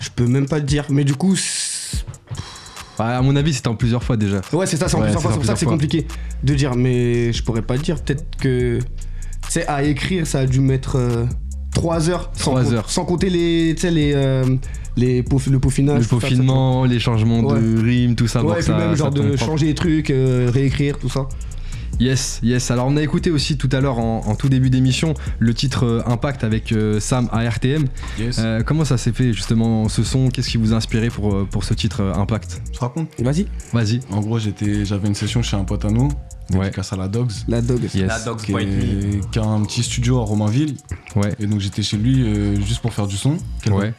[SPEAKER 2] Je peux même pas te dire, mais du coup,
[SPEAKER 1] Bah, À mon avis, c'était en plusieurs fois déjà.
[SPEAKER 2] ouais c'est ça, c'est en
[SPEAKER 1] Ouais,
[SPEAKER 2] plusieurs fois, c'est pour ça que c'est compliqué de dire, mais je pourrais pas dire, peut-être que, tu sais, à écrire, ça a dû mettre 3 heures, sans,
[SPEAKER 1] Trois
[SPEAKER 2] com-
[SPEAKER 1] heures.
[SPEAKER 2] sans compter les, tu sais, les, euh, les peau- le peaufinage.
[SPEAKER 1] Le
[SPEAKER 2] ça,
[SPEAKER 1] peaufinement, les changements de rimes, tout ça. pour
[SPEAKER 2] Ouais,
[SPEAKER 1] que
[SPEAKER 2] et puis
[SPEAKER 1] ça-
[SPEAKER 2] même genre de
[SPEAKER 1] propre.
[SPEAKER 2] changer les trucs, euh, réécrire, tout ça.
[SPEAKER 1] Yes, yes. Alors on a écouté aussi tout à l'heure en, en tout début d'émission le titre euh, Impact avec euh, Sam ARTM.
[SPEAKER 5] Yes.
[SPEAKER 1] Euh, comment ça s'est fait justement ce son? Qu'est-ce qui vous a inspiré pour, pour ce titre Impact?
[SPEAKER 5] Tu te racontes?
[SPEAKER 2] Vas-y,
[SPEAKER 1] Vas-y.
[SPEAKER 5] En gros, j'étais, j'avais une session chez un pote à nous,
[SPEAKER 1] Ouais.
[SPEAKER 5] dédicace à la Dogs,
[SPEAKER 2] la.
[SPEAKER 1] Yes.
[SPEAKER 8] Dogs
[SPEAKER 5] qui,
[SPEAKER 8] Point Me.
[SPEAKER 5] est- qui a un petit studio à Romainville.
[SPEAKER 1] Ouais.
[SPEAKER 5] Et donc j'étais chez lui euh, juste pour faire du son.
[SPEAKER 1] Ouais.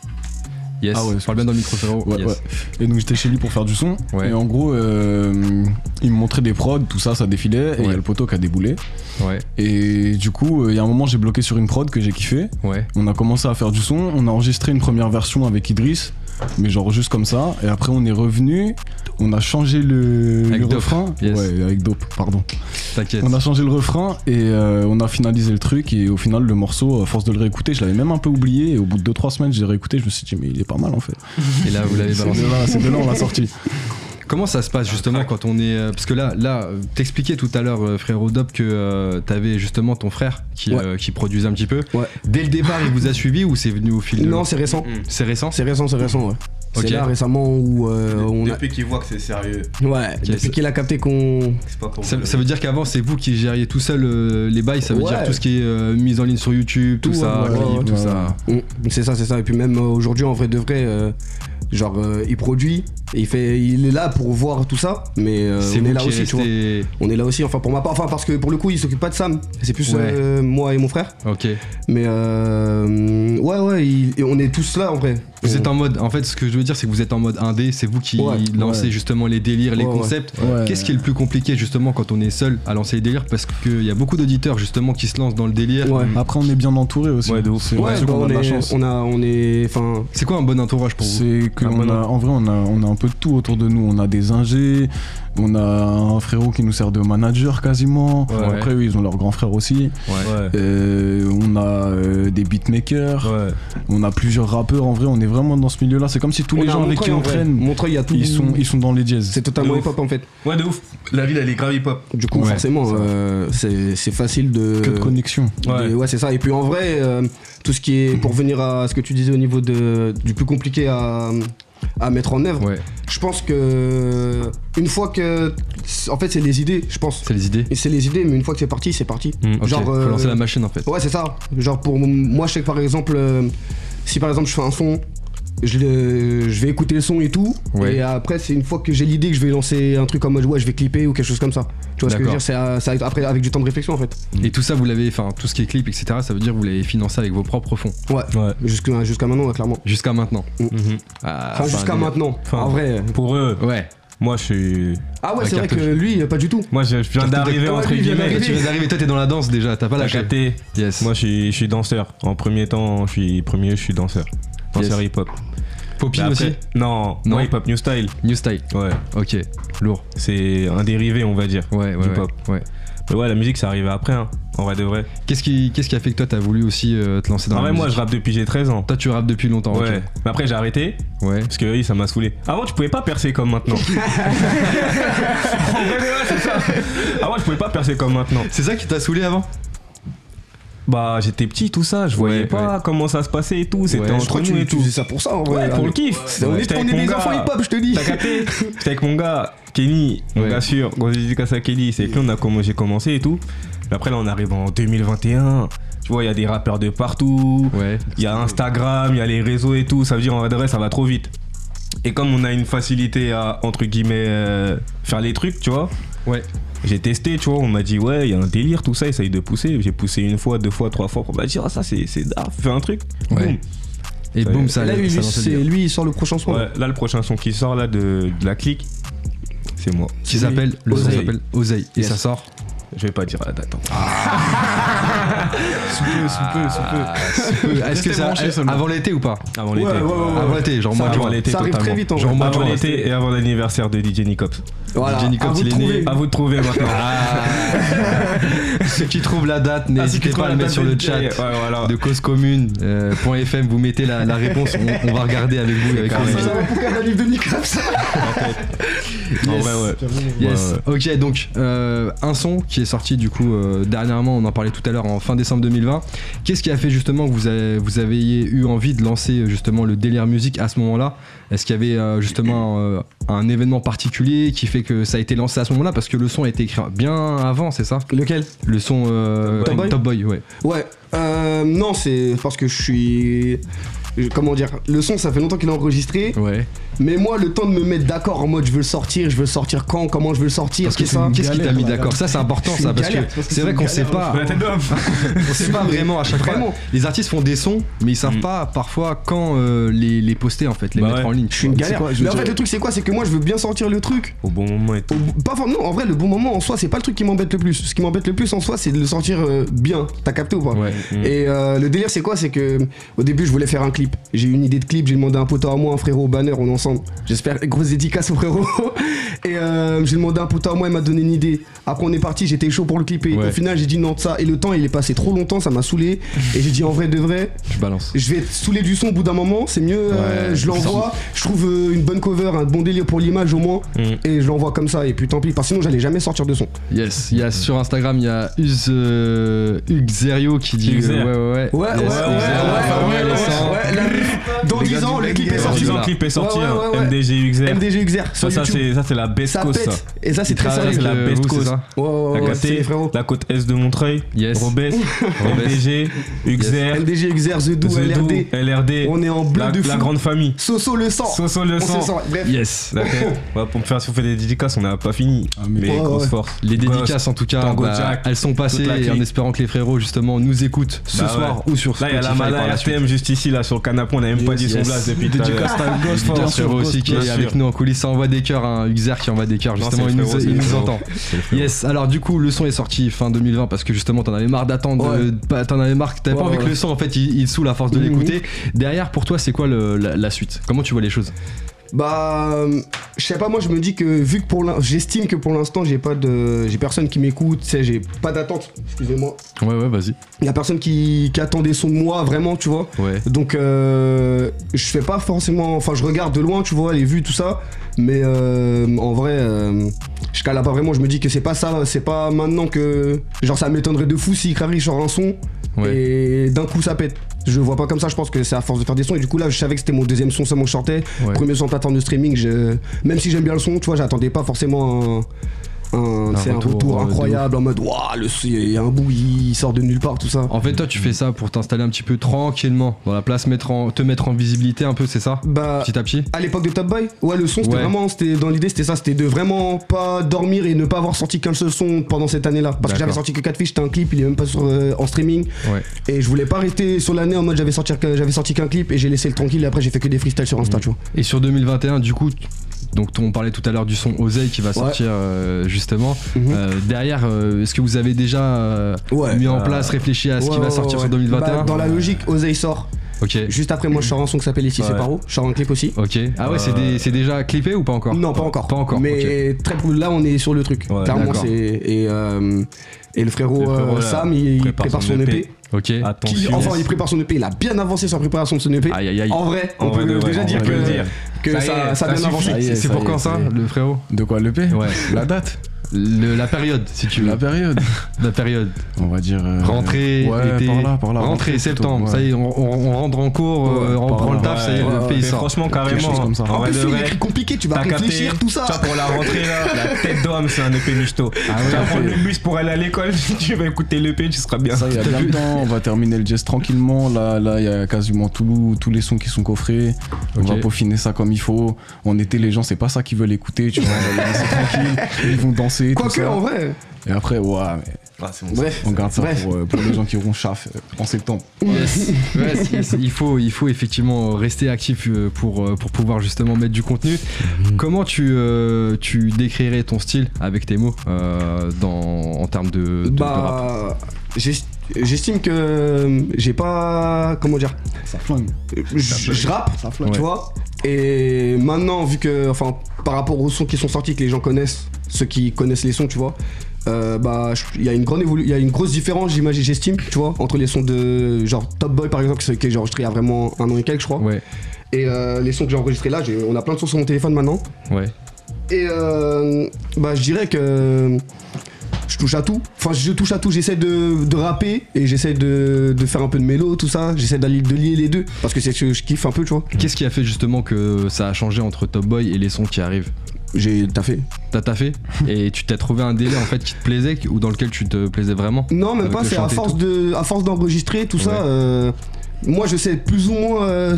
[SPEAKER 1] Yes.
[SPEAKER 5] Ah ouais,
[SPEAKER 1] Parle bien dans le micro, frérot.
[SPEAKER 5] Ouais,
[SPEAKER 1] yes.
[SPEAKER 5] ouais. Et donc j'étais chez lui pour faire du son.
[SPEAKER 1] Ouais.
[SPEAKER 5] Et en gros, euh, il me montrait des prods, tout ça, ça défilait. Et il y a le poteau qui a déboulé.
[SPEAKER 1] Ouais.
[SPEAKER 5] Et du coup, euh, il y a un moment, j'ai bloqué sur une prod que j'ai kiffé.
[SPEAKER 1] Ouais.
[SPEAKER 5] On a commencé à faire du son. On a enregistré une première version avec Idriss. Mais genre juste comme ça. Et après, on est revenu. On a changé le,
[SPEAKER 1] Avec
[SPEAKER 5] le
[SPEAKER 1] Dope.
[SPEAKER 5] refrain.
[SPEAKER 1] Yes.
[SPEAKER 5] Ouais, avec Dope, pardon.
[SPEAKER 1] T'inquiète.
[SPEAKER 5] On a changé le refrain et euh, on a finalisé le truc. Et au final, le morceau, à force de le réécouter, je l'avais même un peu oublié. Et au bout de 2-3 semaines, j'ai réécouté. Je me suis dit, mais il est pas mal en fait.
[SPEAKER 1] Et là, vous l'avez balancé.
[SPEAKER 5] c'est de là on l'a sorti. [LAUGHS]
[SPEAKER 1] Comment ça se passe justement quand on est. euh, Parce que là, là t'expliquais tout à l'heure, euh, frère Odop, que euh, t'avais justement ton frère qui,
[SPEAKER 2] Ouais.
[SPEAKER 1] euh, qui produisait un petit peu.
[SPEAKER 2] Ouais.
[SPEAKER 1] Dès le départ, il vous a suivi ou c'est venu au fil de
[SPEAKER 2] Non, c'est récent.
[SPEAKER 1] C'est récent
[SPEAKER 2] C'est récent, c'est récent, ouais. C'est là récemment où euh, on a.
[SPEAKER 8] Depuis qu'il voit que c'est sérieux,
[SPEAKER 2] Ouais,
[SPEAKER 1] c'est-
[SPEAKER 2] depuis qu'il a capté qu'on.
[SPEAKER 8] c'est pas pour
[SPEAKER 1] ça, ça veut dire qu'avant, c'est vous qui gériez tout seul euh, les bails, ça veut
[SPEAKER 2] Ouais.
[SPEAKER 1] dire tout ce qui est euh, mise en ligne sur YouTube, tout,
[SPEAKER 2] Tout,
[SPEAKER 1] ça,
[SPEAKER 2] ouais,
[SPEAKER 1] clip,
[SPEAKER 2] ouais,
[SPEAKER 1] tout ça.
[SPEAKER 2] Mm, C'est ça, c'est ça. Et puis même euh, aujourd'hui, en vrai de vrai, genre, euh, il produit, et il fait, il est là pour voir tout ça, mais euh,
[SPEAKER 1] c'est
[SPEAKER 2] on est là aussi, tu vois. On est là aussi, enfin pour ma part, enfin parce que pour le coup, il s'occupe pas de Sam, c'est plus
[SPEAKER 1] Ouais.
[SPEAKER 2] euh, moi et mon frère.
[SPEAKER 1] Ok.
[SPEAKER 2] Mais euh, ouais, ouais, il- et on est tous là en vrai.
[SPEAKER 1] Vous êtes en mode. En fait, ce que je veux dire, c'est que vous êtes en mode indé, c'est vous qui
[SPEAKER 2] Ouais.
[SPEAKER 1] lancez
[SPEAKER 5] Ouais.
[SPEAKER 1] justement les délires, les
[SPEAKER 2] Ouais,
[SPEAKER 1] concepts.
[SPEAKER 5] Ouais.
[SPEAKER 1] Qu'est-ce qui est le plus compliqué justement quand on est seul à lancer les délires? Parce qu'il y a beaucoup d'auditeurs justement qui se lancent dans le délire.
[SPEAKER 2] Ouais.
[SPEAKER 5] Après, on est bien entouré aussi.
[SPEAKER 8] Ouais, de ouf.
[SPEAKER 5] C'est
[SPEAKER 2] Ouais,
[SPEAKER 5] là-dessus
[SPEAKER 2] bah, on,
[SPEAKER 5] de la
[SPEAKER 2] est,
[SPEAKER 5] chance.
[SPEAKER 2] on a, on est, enfin,
[SPEAKER 1] C'est quoi un bon entourage pour vous?
[SPEAKER 5] C'est que
[SPEAKER 8] Un
[SPEAKER 5] on
[SPEAKER 8] bon
[SPEAKER 5] a, en vrai, on a, on a un peu de tout autour de nous. On a des ingés, on a un frérot qui nous sert de manager quasiment.
[SPEAKER 1] Ouais.
[SPEAKER 5] Après, eux, ils ont leur grand frère aussi.
[SPEAKER 8] Ouais.
[SPEAKER 5] Euh, on a euh, des beatmakers,
[SPEAKER 8] Ouais.
[SPEAKER 5] on a plusieurs rappeurs. En vrai, on est vraiment dans ce milieu-là. C'est comme si tous
[SPEAKER 2] on
[SPEAKER 5] les gens avec qui on traîne,
[SPEAKER 2] Montreuil, il y a tout.
[SPEAKER 5] ils sont, ils sont dans les jazz.
[SPEAKER 2] C'est totalement hip-hop en fait.
[SPEAKER 8] Ouais, de ouf. La ville, elle est grave hip-hop.
[SPEAKER 2] Du coup,
[SPEAKER 1] Ouais,
[SPEAKER 2] forcément, euh, c'est c'est facile de.
[SPEAKER 5] que de connexion.
[SPEAKER 2] Ouais, c'est ça. Et puis en vrai, euh, tout ce qui est pour venir à ce que tu disais au niveau de, du plus compliqué à, à mettre en œuvre,
[SPEAKER 1] Ouais,
[SPEAKER 2] je pense que une fois que. En fait, c'est les idées, je pense.
[SPEAKER 1] c'est les idées.
[SPEAKER 2] Et c'est les idées, mais une fois que c'est parti, c'est parti.
[SPEAKER 8] Mm.
[SPEAKER 1] Ok,
[SPEAKER 2] Genre,
[SPEAKER 1] faut
[SPEAKER 2] euh,
[SPEAKER 1] lancer la machine en fait.
[SPEAKER 2] Ouais, c'est ça. Genre, pour moi, je sais que par exemple, euh, si par exemple je fais un son, je, le- je vais écouter le son et tout.
[SPEAKER 1] Ouais.
[SPEAKER 2] Et après, c'est une fois que j'ai l'idée que je vais lancer un truc en mode ouais, je vais clipper ou quelque chose comme ça. Tu vois ce que je veux dire? C'est euh, après avec du temps de réflexion en fait.
[SPEAKER 1] Et tout ça, vous l'avez, enfin, tout ce qui est clip, etc., ça veut dire que vous l'avez financé avec vos propres fonds.
[SPEAKER 2] Ouais.
[SPEAKER 8] Ouais.
[SPEAKER 2] Jusqu'à jusqu'à maintenant, ouais, clairement.
[SPEAKER 1] Jusqu'à maintenant.
[SPEAKER 8] Mhm.
[SPEAKER 1] Ah,
[SPEAKER 2] Enfin, jusqu'à
[SPEAKER 1] des-
[SPEAKER 2] maintenant.
[SPEAKER 8] Enfin,
[SPEAKER 2] en vrai.
[SPEAKER 8] Pour eux,
[SPEAKER 1] Ouais.
[SPEAKER 8] moi, je suis.
[SPEAKER 2] Ah ouais, c'est vrai que lui, pas du tout.
[SPEAKER 8] Moi, je je viens d'arriver, entre guillemets.
[SPEAKER 1] Tu viens d'arriver, toi, t'es dans la danse déjà, t'as pas lâché.
[SPEAKER 8] capté
[SPEAKER 1] Yes.
[SPEAKER 8] Moi, je suis, je suis danseur. En premier temps, je suis premier, je suis danseur.
[SPEAKER 1] Yes.
[SPEAKER 8] hip-hop. Après-
[SPEAKER 1] aussi
[SPEAKER 8] Non,
[SPEAKER 1] Non.
[SPEAKER 8] hip-hop new style.
[SPEAKER 1] New style.
[SPEAKER 8] Ouais.
[SPEAKER 1] Ok. Lourd.
[SPEAKER 8] C'est un dérivé, on va dire.
[SPEAKER 1] Ouais, ouais, ouais.
[SPEAKER 8] Hip-hop.
[SPEAKER 1] ouais.
[SPEAKER 8] Mais ouais, la musique, c'est arrivé après, hein. En vrai de vrai.
[SPEAKER 1] Qu'est-ce qui, qu'est-ce qui a fait que toi, t'as voulu aussi euh, te lancer dans
[SPEAKER 8] En
[SPEAKER 1] la
[SPEAKER 8] vrai, moi, je rappe depuis j'ai 13 ans.
[SPEAKER 1] Toi, tu rappes depuis longtemps.
[SPEAKER 8] Ouais. Mais après, j'ai arrêté
[SPEAKER 1] Ouais.
[SPEAKER 8] parce que oui, ça m'a saoulé. Avant, tu pouvais pas percer comme maintenant. [LAUGHS] en vrai, c'est ça. Avant, je pouvais pas percer comme maintenant.
[SPEAKER 1] C'est ça qui t'a saoulé avant?
[SPEAKER 8] Bah, j'étais petit, tout ça. Je voyais
[SPEAKER 1] Ouais,
[SPEAKER 8] pas comment ça se passait et tout. C'était
[SPEAKER 1] Ouais, je
[SPEAKER 8] entre
[SPEAKER 2] crois que
[SPEAKER 8] nous
[SPEAKER 2] tu,
[SPEAKER 8] et
[SPEAKER 2] tu
[SPEAKER 8] tout.
[SPEAKER 2] faisais ça pour ça en vrai.
[SPEAKER 8] Pour le kiff.
[SPEAKER 2] On est, des enfants hip-hop, je te dis.
[SPEAKER 8] T'as capté [LAUGHS] J'étais avec mon gars, Kenny, mon gars sûr, gros dédicace à Kenny. C'est lui on a comment j'ai commencé et tout. Mais après, là, on arrive en 2021. Tu vois, il y a des rappeurs de partout.
[SPEAKER 1] Ouais.
[SPEAKER 8] Il y a Instagram, il y a les réseaux et tout. Ça veut dire, en vrai, ça va trop vite. Et comme on a une facilité à, entre guillemets, euh, faire les trucs, tu vois.
[SPEAKER 1] Ouais.
[SPEAKER 8] J'ai testé, tu vois, on m'a dit, ouais, il y a un délire, tout ça, essaye de pousser. J'ai poussé une fois, deux fois, trois fois. On m'a dit, ah, ça, c'est c'est d'art, fais un truc.
[SPEAKER 1] Ouais.
[SPEAKER 8] Boum.
[SPEAKER 1] Et
[SPEAKER 8] Ça
[SPEAKER 1] boum, ça,
[SPEAKER 2] Là, lui, c'est- lui, il sort le prochain son.
[SPEAKER 8] Ouais, là, le prochain son qui sort, là, de, de la clique, c'est moi.
[SPEAKER 1] Qui s'appelle le son
[SPEAKER 8] Oseille.
[SPEAKER 1] s'appelle Oseille. Et
[SPEAKER 2] Yes.
[SPEAKER 1] ça sort
[SPEAKER 8] Je vais pas dire la date. hein.
[SPEAKER 5] Sous peu, sous peu, sous peu.
[SPEAKER 1] Est-ce que ça avant l'été ou pas
[SPEAKER 8] Avant
[SPEAKER 2] Ouais,
[SPEAKER 8] l'été.
[SPEAKER 2] ouais, ouais, ouais.
[SPEAKER 1] Avant l'été, genre mois de juin.
[SPEAKER 8] l'été,
[SPEAKER 2] ça arrive très vite en
[SPEAKER 1] Genre
[SPEAKER 8] Avant
[SPEAKER 1] juin.
[SPEAKER 8] l'été et avant l'anniversaire de DJ Nicops.
[SPEAKER 2] Voilà.
[SPEAKER 1] DJ Nicops,
[SPEAKER 2] à vous
[SPEAKER 1] il
[SPEAKER 2] de
[SPEAKER 1] est né.
[SPEAKER 2] trouver.
[SPEAKER 8] À vous de trouver maintenant. [LAUGHS]
[SPEAKER 1] Ceux qui trouvent la date,
[SPEAKER 8] Ah,
[SPEAKER 1] n'hésitez pas à le mettre sur le chat.
[SPEAKER 8] Ouais,
[SPEAKER 1] de cause commune euh, point .fm vous mettez la, réponse on, va regarder avec vous et avec
[SPEAKER 2] la livre de Nicolas. [LAUGHS]
[SPEAKER 8] En vrai, ouais.
[SPEAKER 1] Yes.
[SPEAKER 8] Ouais,
[SPEAKER 1] Ok, donc euh, un son qui est sorti du coup euh, dernièrement, on en parlait tout à l'heure en fin décembre 2020. Qu'est-ce qui a fait justement que vous avez, vous avez eu envie de lancer euh, justement le délire musique à ce moment-là? Est-ce qu'il y avait euh, justement euh, un événement particulier qui fait que ça a été lancé à ce moment-là? Parce que le son a été écrit bien avant, c'est ça?
[SPEAKER 2] Lequel?
[SPEAKER 1] Le son euh,
[SPEAKER 2] Top Boy?
[SPEAKER 1] Top Boy, ouais.
[SPEAKER 2] Ouais. Euh, non, c'est parce que je suis. Comment dire Le son, ça fait longtemps qu'il est enregistré.
[SPEAKER 1] Ouais.
[SPEAKER 2] Mais moi, le temps de me mettre d'accord en mode je veux le sortir, je veux le sortir quand, comment je veux le sortir,
[SPEAKER 1] qu'est-ce qui t'a mis d'accord? Ça c'est important ça parce
[SPEAKER 2] galère,
[SPEAKER 1] que
[SPEAKER 2] parce que
[SPEAKER 1] c'est vrai qu'on sait
[SPEAKER 2] galère,
[SPEAKER 1] pas. On sait pas vraiment à chaque fois. Les artistes font des sons, mais ils savent
[SPEAKER 8] Mm.
[SPEAKER 1] pas parfois quand euh, les, les poster en fait, les
[SPEAKER 8] Bah
[SPEAKER 1] mettre
[SPEAKER 8] ouais.
[SPEAKER 1] en ligne.
[SPEAKER 2] Je suis une galère.
[SPEAKER 1] quoi, je
[SPEAKER 2] mais en fait, le truc, c'est quoi? C'est que moi, je veux bien sortir le truc.
[SPEAKER 8] Au bon moment et tout.
[SPEAKER 2] Au- Pas non, en vrai, le bon moment en soi, c'est pas le truc qui m'embête le plus. Ce qui m'embête le plus en soi, c'est de le sortir euh, bien. T'as capté ou pas?
[SPEAKER 1] Ouais.
[SPEAKER 8] Mm.
[SPEAKER 2] Et euh, le délire, c'est quoi? C'est que au début, je voulais faire un clip. J'ai eu une idée de clip, j'ai demandé à un poteau à moi, un frérot, banner, on est ensemble. J'espère, grosse dédicace au frérot. [LAUGHS] Et euh, j'ai demandé un poteau à moi, il m'a donné une idée. Après on est parti, j'étais chaud pour le clipper.
[SPEAKER 1] Ouais.
[SPEAKER 2] Au final j'ai dit non de ça. Et le temps il est passé trop longtemps, ça m'a saoulé. Et j'ai dit en vrai de vrai,
[SPEAKER 1] Tu balances.
[SPEAKER 2] je vais être saoulé du son au bout d'un moment, c'est mieux, euh,
[SPEAKER 1] Ouais,
[SPEAKER 2] je l'envoie, je trouve euh, une bonne cover, un bon délire pour l'image au moins,
[SPEAKER 8] Mm.
[SPEAKER 2] et je l'envoie comme ça, et puis tant pis, parce que sinon j'allais jamais sortir de son.
[SPEAKER 1] Yes, il y a sur Instagram, il y a Uz, euh, Zerio qui dit.
[SPEAKER 8] Hugues
[SPEAKER 1] euh,
[SPEAKER 8] Zer.
[SPEAKER 1] ouais, ouais, ouais.
[SPEAKER 2] Ouais, ouais,
[SPEAKER 1] Yes,
[SPEAKER 2] ouais,
[SPEAKER 1] Hugues
[SPEAKER 2] ouais,
[SPEAKER 1] Zerio,
[SPEAKER 2] ouais,
[SPEAKER 1] ouais,
[SPEAKER 2] ouais,
[SPEAKER 1] les sons.
[SPEAKER 2] ouais, la- Dans
[SPEAKER 1] Les
[SPEAKER 2] 10
[SPEAKER 1] gars
[SPEAKER 2] ans,
[SPEAKER 1] du
[SPEAKER 2] le clip est
[SPEAKER 1] Bang,
[SPEAKER 8] Dans
[SPEAKER 2] sorti.
[SPEAKER 8] 10 ans,
[SPEAKER 1] là.
[SPEAKER 8] le clip est sorti,
[SPEAKER 2] Ouais, ouais,
[SPEAKER 8] hein.
[SPEAKER 2] ouais, ouais.
[SPEAKER 8] MDG UXR.
[SPEAKER 2] MDG Uxer, sur
[SPEAKER 8] Ça, ça,
[SPEAKER 2] YouTube.
[SPEAKER 8] c'est ça, c'est la best
[SPEAKER 2] Ça
[SPEAKER 8] cause, ça.
[SPEAKER 2] pète, et ça c'est très
[SPEAKER 8] Ça,
[SPEAKER 2] sérieux.
[SPEAKER 8] c'est la
[SPEAKER 1] Euh,
[SPEAKER 8] best
[SPEAKER 1] vous, c'est
[SPEAKER 8] cause.
[SPEAKER 1] ça
[SPEAKER 2] Ouais, ouais,
[SPEAKER 8] T'as
[SPEAKER 2] ouais, c'est
[SPEAKER 8] capté
[SPEAKER 2] les frérots.
[SPEAKER 8] La côte S de Montreuil,
[SPEAKER 1] Yes.
[SPEAKER 8] Robes, MDG, UXR,
[SPEAKER 2] MDG Uxer, The Do, LRD.
[SPEAKER 8] LRD,
[SPEAKER 2] On est en bleu
[SPEAKER 8] la,
[SPEAKER 2] de fou.
[SPEAKER 8] la grande famille.
[SPEAKER 2] Soso le sang.
[SPEAKER 8] Soso le sang.
[SPEAKER 2] bref.
[SPEAKER 1] Yes. [LAUGHS]
[SPEAKER 8] Pour me faire si on fait des dédicaces, on n'a pas fini.
[SPEAKER 5] Ah, mais-
[SPEAKER 8] grosse force.
[SPEAKER 1] Les dédicaces en tout cas, bah, elles sont passées
[SPEAKER 8] la
[SPEAKER 1] et en espérant que les frérots justement nous écoutent ce
[SPEAKER 8] Bah
[SPEAKER 1] soir ou sur
[SPEAKER 8] Là, il y a la
[SPEAKER 1] Spotify
[SPEAKER 8] Mala
[SPEAKER 1] la.
[SPEAKER 8] RTM juste ici, là, sur le canapé. On n'a même pas
[SPEAKER 5] Yes,
[SPEAKER 8] dit son blast depuis tout à l'heure.
[SPEAKER 5] Bien sûr,
[SPEAKER 1] aussi qui est avec nous en coulisses, ça envoie des cœurs, un Uxer qui envoie des cœurs justement, il nous, entend. Yes, alors du coup le son est sorti fin 2020 parce que justement t'en avais marre d'attendre, pas- t'en avais marre, t'avais pas envie que le son en fait il, saoule à force de
[SPEAKER 2] Mhm.
[SPEAKER 1] l'écouter. Derrière pour toi c'est quoi la suite? Comment tu vois les choses?
[SPEAKER 2] Bah, euh, je sais pas, moi je me dis que vu que pour l'in- j'estime que pour l'instant j'ai pas de, j'ai personne qui m'écoute, tu sais, j'ai pas d'attente. Excusez-moi.
[SPEAKER 1] Ouais ouais vas-y.
[SPEAKER 2] Y a personne qui, qui attend des sons de moi vraiment, tu vois.
[SPEAKER 1] Ouais.
[SPEAKER 2] Donc euh, je fais pas forcément, enfin je regarde de loin, tu vois, les vues tout ça, mais euh, en vrai, je cale pas vraiment. Je me dis que c'est pas ça, c'est pas maintenant que, genre ça m'étonnerait de fou si Crary sort un son
[SPEAKER 1] Ouais.
[SPEAKER 2] et d'un coup ça pète. Je vois pas comme ça, je pense que c'est à force de faire des sons et du coup là je savais que c'était mon deuxième son seulement que je sortais.
[SPEAKER 1] Ouais.
[SPEAKER 2] Premier son plateforme de streaming, je... même si j'aime bien le son, tu vois, j'attendais pas forcément un, c'est un
[SPEAKER 1] retour,
[SPEAKER 2] retour
[SPEAKER 1] euh,
[SPEAKER 2] incroyable en mode waouh, il y a un bout, il sort de nulle part, tout ça.
[SPEAKER 1] En fait toi tu fais ça pour t'installer un petit peu tranquillement dans la place, mettre en, te mettre en visibilité un peu c'est ça?
[SPEAKER 2] Bah,
[SPEAKER 1] Petit à petit?
[SPEAKER 2] à l'époque de Top Boy, ouais, le son c'était
[SPEAKER 1] Ouais.
[SPEAKER 2] vraiment, c'était dans l'idée, c'était ça, c'était de vraiment pas dormir et ne pas avoir sorti qu'un seul son pendant cette année-là. Parce que j'avais sorti que 4 fiches, c'était un clip, il est même pas sur, euh, en streaming.
[SPEAKER 1] Ouais.
[SPEAKER 2] Et je voulais pas rester sur l'année en mode j'avais sorti, j'avais sorti qu'un clip et j'ai laissé le tranquille et après j'ai fait que des freestyles sur
[SPEAKER 1] Mmh.
[SPEAKER 2] Insta, tu vois.
[SPEAKER 1] Et sur 2021 du coup donc on parlait tout à l'heure du son Oseille qui va sortir euh, justement.
[SPEAKER 2] Mhm.
[SPEAKER 1] Euh, derrière, euh, est-ce que vous avez déjà euh,
[SPEAKER 2] Ouais.
[SPEAKER 1] mis en
[SPEAKER 8] Euh,
[SPEAKER 1] place, réfléchi à ce qui va sortir sur 2021
[SPEAKER 2] Bah, Dans la logique, Oseille sort. Juste après, moi je sors un son qui s'appelle Ici c'est
[SPEAKER 8] Ouais.
[SPEAKER 2] Paro. Je sors un clip aussi.
[SPEAKER 1] Ok. Ah ouais, c'est des- c'est déjà clippé ou pas encore?
[SPEAKER 2] Non, pas encore.
[SPEAKER 1] Pas encore.
[SPEAKER 2] Mais très là, on est sur le truc.
[SPEAKER 8] Ouais,
[SPEAKER 2] Clairement, c'est. Et, euh, et le frérot,
[SPEAKER 8] Le frérot,
[SPEAKER 2] euh,
[SPEAKER 8] là,
[SPEAKER 2] Sam, il, il
[SPEAKER 8] prépare son.
[SPEAKER 2] EP.
[SPEAKER 1] Ok.
[SPEAKER 2] Qui-
[SPEAKER 8] Attention.
[SPEAKER 2] enfin, il prépare son EP. Il a bien avancé sur la préparation de son EP.
[SPEAKER 1] Aïe aïe aïe.
[SPEAKER 2] En vrai, on peut
[SPEAKER 8] vrai,
[SPEAKER 2] déjà dire que,
[SPEAKER 8] dire.
[SPEAKER 2] que
[SPEAKER 8] Ça y
[SPEAKER 2] ça,
[SPEAKER 8] est,
[SPEAKER 2] ça a bien avancé.
[SPEAKER 8] suffit.
[SPEAKER 1] C'est pour quand
[SPEAKER 5] ça
[SPEAKER 1] ça,
[SPEAKER 5] y est.
[SPEAKER 1] le frérot?
[SPEAKER 5] De quoi le P?
[SPEAKER 1] Ouais.
[SPEAKER 5] La date?
[SPEAKER 1] Le- La période, si tu veux.
[SPEAKER 5] La période
[SPEAKER 1] La période.
[SPEAKER 5] On va dire. euh,
[SPEAKER 1] Rentrée,
[SPEAKER 5] ouais,
[SPEAKER 1] été,
[SPEAKER 5] par là, par là.
[SPEAKER 1] rentrée,
[SPEAKER 5] plutôt,
[SPEAKER 1] septembre.
[SPEAKER 5] ouais.
[SPEAKER 1] Ça y est, on, on- on rentre en cours, euh,
[SPEAKER 5] Ouais,
[SPEAKER 1] on prend le taf, ça y est,
[SPEAKER 8] Ouais,
[SPEAKER 1] le pays sort.
[SPEAKER 8] Franchement, carrément.
[SPEAKER 5] comme ça.
[SPEAKER 8] En
[SPEAKER 2] En plus, il écrit compliqué, tu vas
[SPEAKER 8] capté
[SPEAKER 2] réfléchir, tout ça.
[SPEAKER 8] Pour la rentrée là, la [LAUGHS] tête d'homme, c'est un épée michto. tu vas prendre le bus pour aller à l'école, [LAUGHS] tu vas écouter l'épée, tu seras bien.
[SPEAKER 5] Ça, il y a bien le temps, on va terminer le jazz tranquillement. Là, là, il y a quasiment tous tous les sons qui sont coffrés. On va peaufiner ça comme il faut. En été, les gens, c'est pas ça qu'ils veulent écouter. Tu vois, [LAUGHS] on va les laisser tranquilles. Ils vont danser. Tout
[SPEAKER 2] Quoique, en vrai.
[SPEAKER 5] Et après, ouais, mais
[SPEAKER 8] Ah, bon.
[SPEAKER 2] Bref.
[SPEAKER 5] on garde ça
[SPEAKER 2] Bref.
[SPEAKER 5] pour, euh, pour les gens qui auront chaf euh, en septembre.
[SPEAKER 1] Yes. Il, faut, il faut effectivement rester actif euh, pour, pour pouvoir justement mettre du contenu. Comment tu, euh, tu décrirais ton style avec tes mots euh, dans, en termes de, de- de rap?
[SPEAKER 2] Bah. J'estime que euh, j'ai pas. Comment dire
[SPEAKER 5] Ça flingue.
[SPEAKER 2] Je je rappe,
[SPEAKER 5] Ça flingue.
[SPEAKER 2] tu vois. Et maintenant, vu que, enfin, par rapport aux sons qui sont sortis, que les gens connaissent, ceux qui connaissent les sons, tu vois, euh, bah, il y a une grande évolu- il y a une grosse différence, j'imagine, j'estime, tu vois, entre les sons de genre Top Boy par exemple, qui j'ai enregistré il y a vraiment un an et quelques, je crois,
[SPEAKER 1] Ouais,
[SPEAKER 2] et euh, les sons que j'ai enregistrés là, j'ai- on a plein de sons sur mon téléphone maintenant.
[SPEAKER 1] ouais.
[SPEAKER 2] Et euh, bah, je dirais que je touche à tout. Enfin, je touche à tout. J'essaie de, de rapper et j'essaie de, de faire un peu de mélo, tout ça. J'essaie de lier les deux parce que c'est ce que je kiffe un peu, tu vois.
[SPEAKER 1] Qu'est-ce qui a fait justement que ça a changé entre Top Boy et les sons qui arrivent?
[SPEAKER 2] J'ai taffé.
[SPEAKER 1] T'as taffé? [LAUGHS] Et tu t'es trouvé un délai en fait qui te plaisait ou dans lequel tu te plaisais vraiment?
[SPEAKER 2] Non, même pas. C'est à force de, à force d'enregistrer tout
[SPEAKER 1] Ouais.
[SPEAKER 2] ça. euh, moi, je sais plus ou moins euh,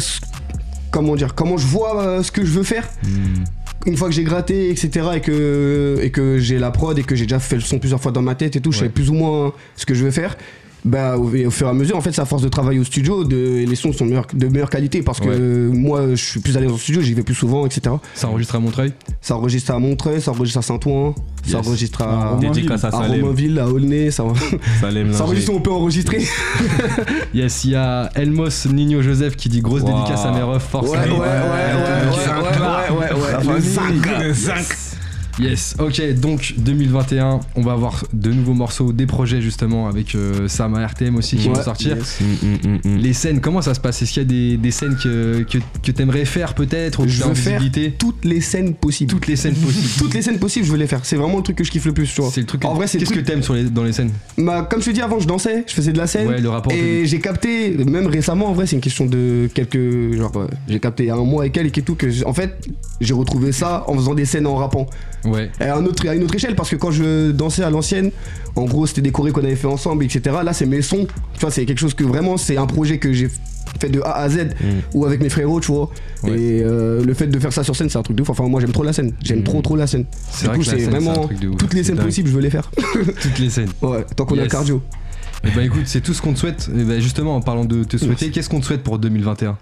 [SPEAKER 2] comment dire, comment je vois euh, ce que je veux faire.
[SPEAKER 1] Hmm.
[SPEAKER 2] Une fois que j'ai gratté, etc., et que, et que j'ai la prod et que j'ai déjà fait le son plusieurs fois dans ma tête et tout, je sais plus ou moins ce que je veux faire. Bah au, au fur et à mesure, en fait, c'est à force de travailler au studio, de, et les sons sont de meilleure, de meilleure qualité parce que
[SPEAKER 1] Ouais.
[SPEAKER 2] euh, moi, je suis plus allé dans le studio, j'y vais plus souvent, etc.
[SPEAKER 1] Ça enregistre à Montreuil?
[SPEAKER 2] Ça enregistre à Montreuil, ça enregistre à Saint-Ouen, ça enregistre
[SPEAKER 5] À
[SPEAKER 2] à,
[SPEAKER 5] Romainville.
[SPEAKER 8] À.
[SPEAKER 2] Romainville, à Aulnay, ça,
[SPEAKER 8] Salem
[SPEAKER 2] ça enregistre où on peut enregistrer. [LAUGHS]
[SPEAKER 1] Yes, il y a Elmos Nino Joseph qui dit grosse
[SPEAKER 8] Wow.
[SPEAKER 1] dédicace à mes refs, force.
[SPEAKER 2] Ouais, ouais, ouais, ouais, ouais, ouais, ouais, ouais,
[SPEAKER 5] La
[SPEAKER 2] Le
[SPEAKER 5] famille.
[SPEAKER 2] zinc.
[SPEAKER 1] Yes, ok, donc 2021, on va avoir de nouveaux morceaux, des projets justement avec euh, Sam à RTM aussi qui
[SPEAKER 2] Ouais,
[SPEAKER 1] vont sortir.
[SPEAKER 2] yes.
[SPEAKER 8] Mm, mm, mm.
[SPEAKER 1] Les scènes, comment ça se passe? Est-ce qu'il y a des, des scènes que, que, que t'aimerais faire peut-être
[SPEAKER 2] Je veux faire toutes les scènes possibles.
[SPEAKER 1] Toutes les scènes possibles. [LAUGHS]
[SPEAKER 2] Toutes les scènes possibles, je veux les faire. C'est vraiment le truc que je kiffe le plus, tu vois.
[SPEAKER 1] C'est le truc.
[SPEAKER 2] En vrai, c'est le
[SPEAKER 1] Qu'est-ce que t'aimes sur les, dans les scènes?
[SPEAKER 2] Bah, comme je te dis avant, je dansais, je faisais de la scène.
[SPEAKER 1] Ouais, le rapport
[SPEAKER 2] Et j'ai capté, même récemment, en vrai, c'est une question de quelques. Genre, euh, j'ai capté il y a un mois et quelques et tout, que j'ai- en fait, j'ai retrouvé ça en faisant des scènes en rappant.
[SPEAKER 1] Ouais.
[SPEAKER 2] Et à, un autre, à une autre échelle, parce que quand je dansais à l'ancienne, en gros, c'était des chorés qu'on avait fait ensemble, etc. Là, c'est mes sons. Tu vois, c'est quelque chose que vraiment, c'est un projet que j'ai fait de A à Z ou avec mes frérots, tu vois.
[SPEAKER 1] Ouais.
[SPEAKER 2] Et euh, le fait de faire ça sur scène, c'est un truc de ouf. Enfin, moi, j'aime trop la scène. J'aime trop, trop la scène.
[SPEAKER 1] C'est
[SPEAKER 2] Du
[SPEAKER 1] vrai
[SPEAKER 2] coup, c'est vraiment toutes les scènes
[SPEAKER 8] dingue.
[SPEAKER 2] possibles, je veux les faire. [LAUGHS]
[SPEAKER 1] Toutes les scènes.
[SPEAKER 2] Ouais, tant qu'on a le cardio.
[SPEAKER 1] Et bah écoute, c'est tout ce qu'on te souhaite. Et bah justement, en parlant de te souhaiter, qu'est-ce qu'on te souhaite pour 2021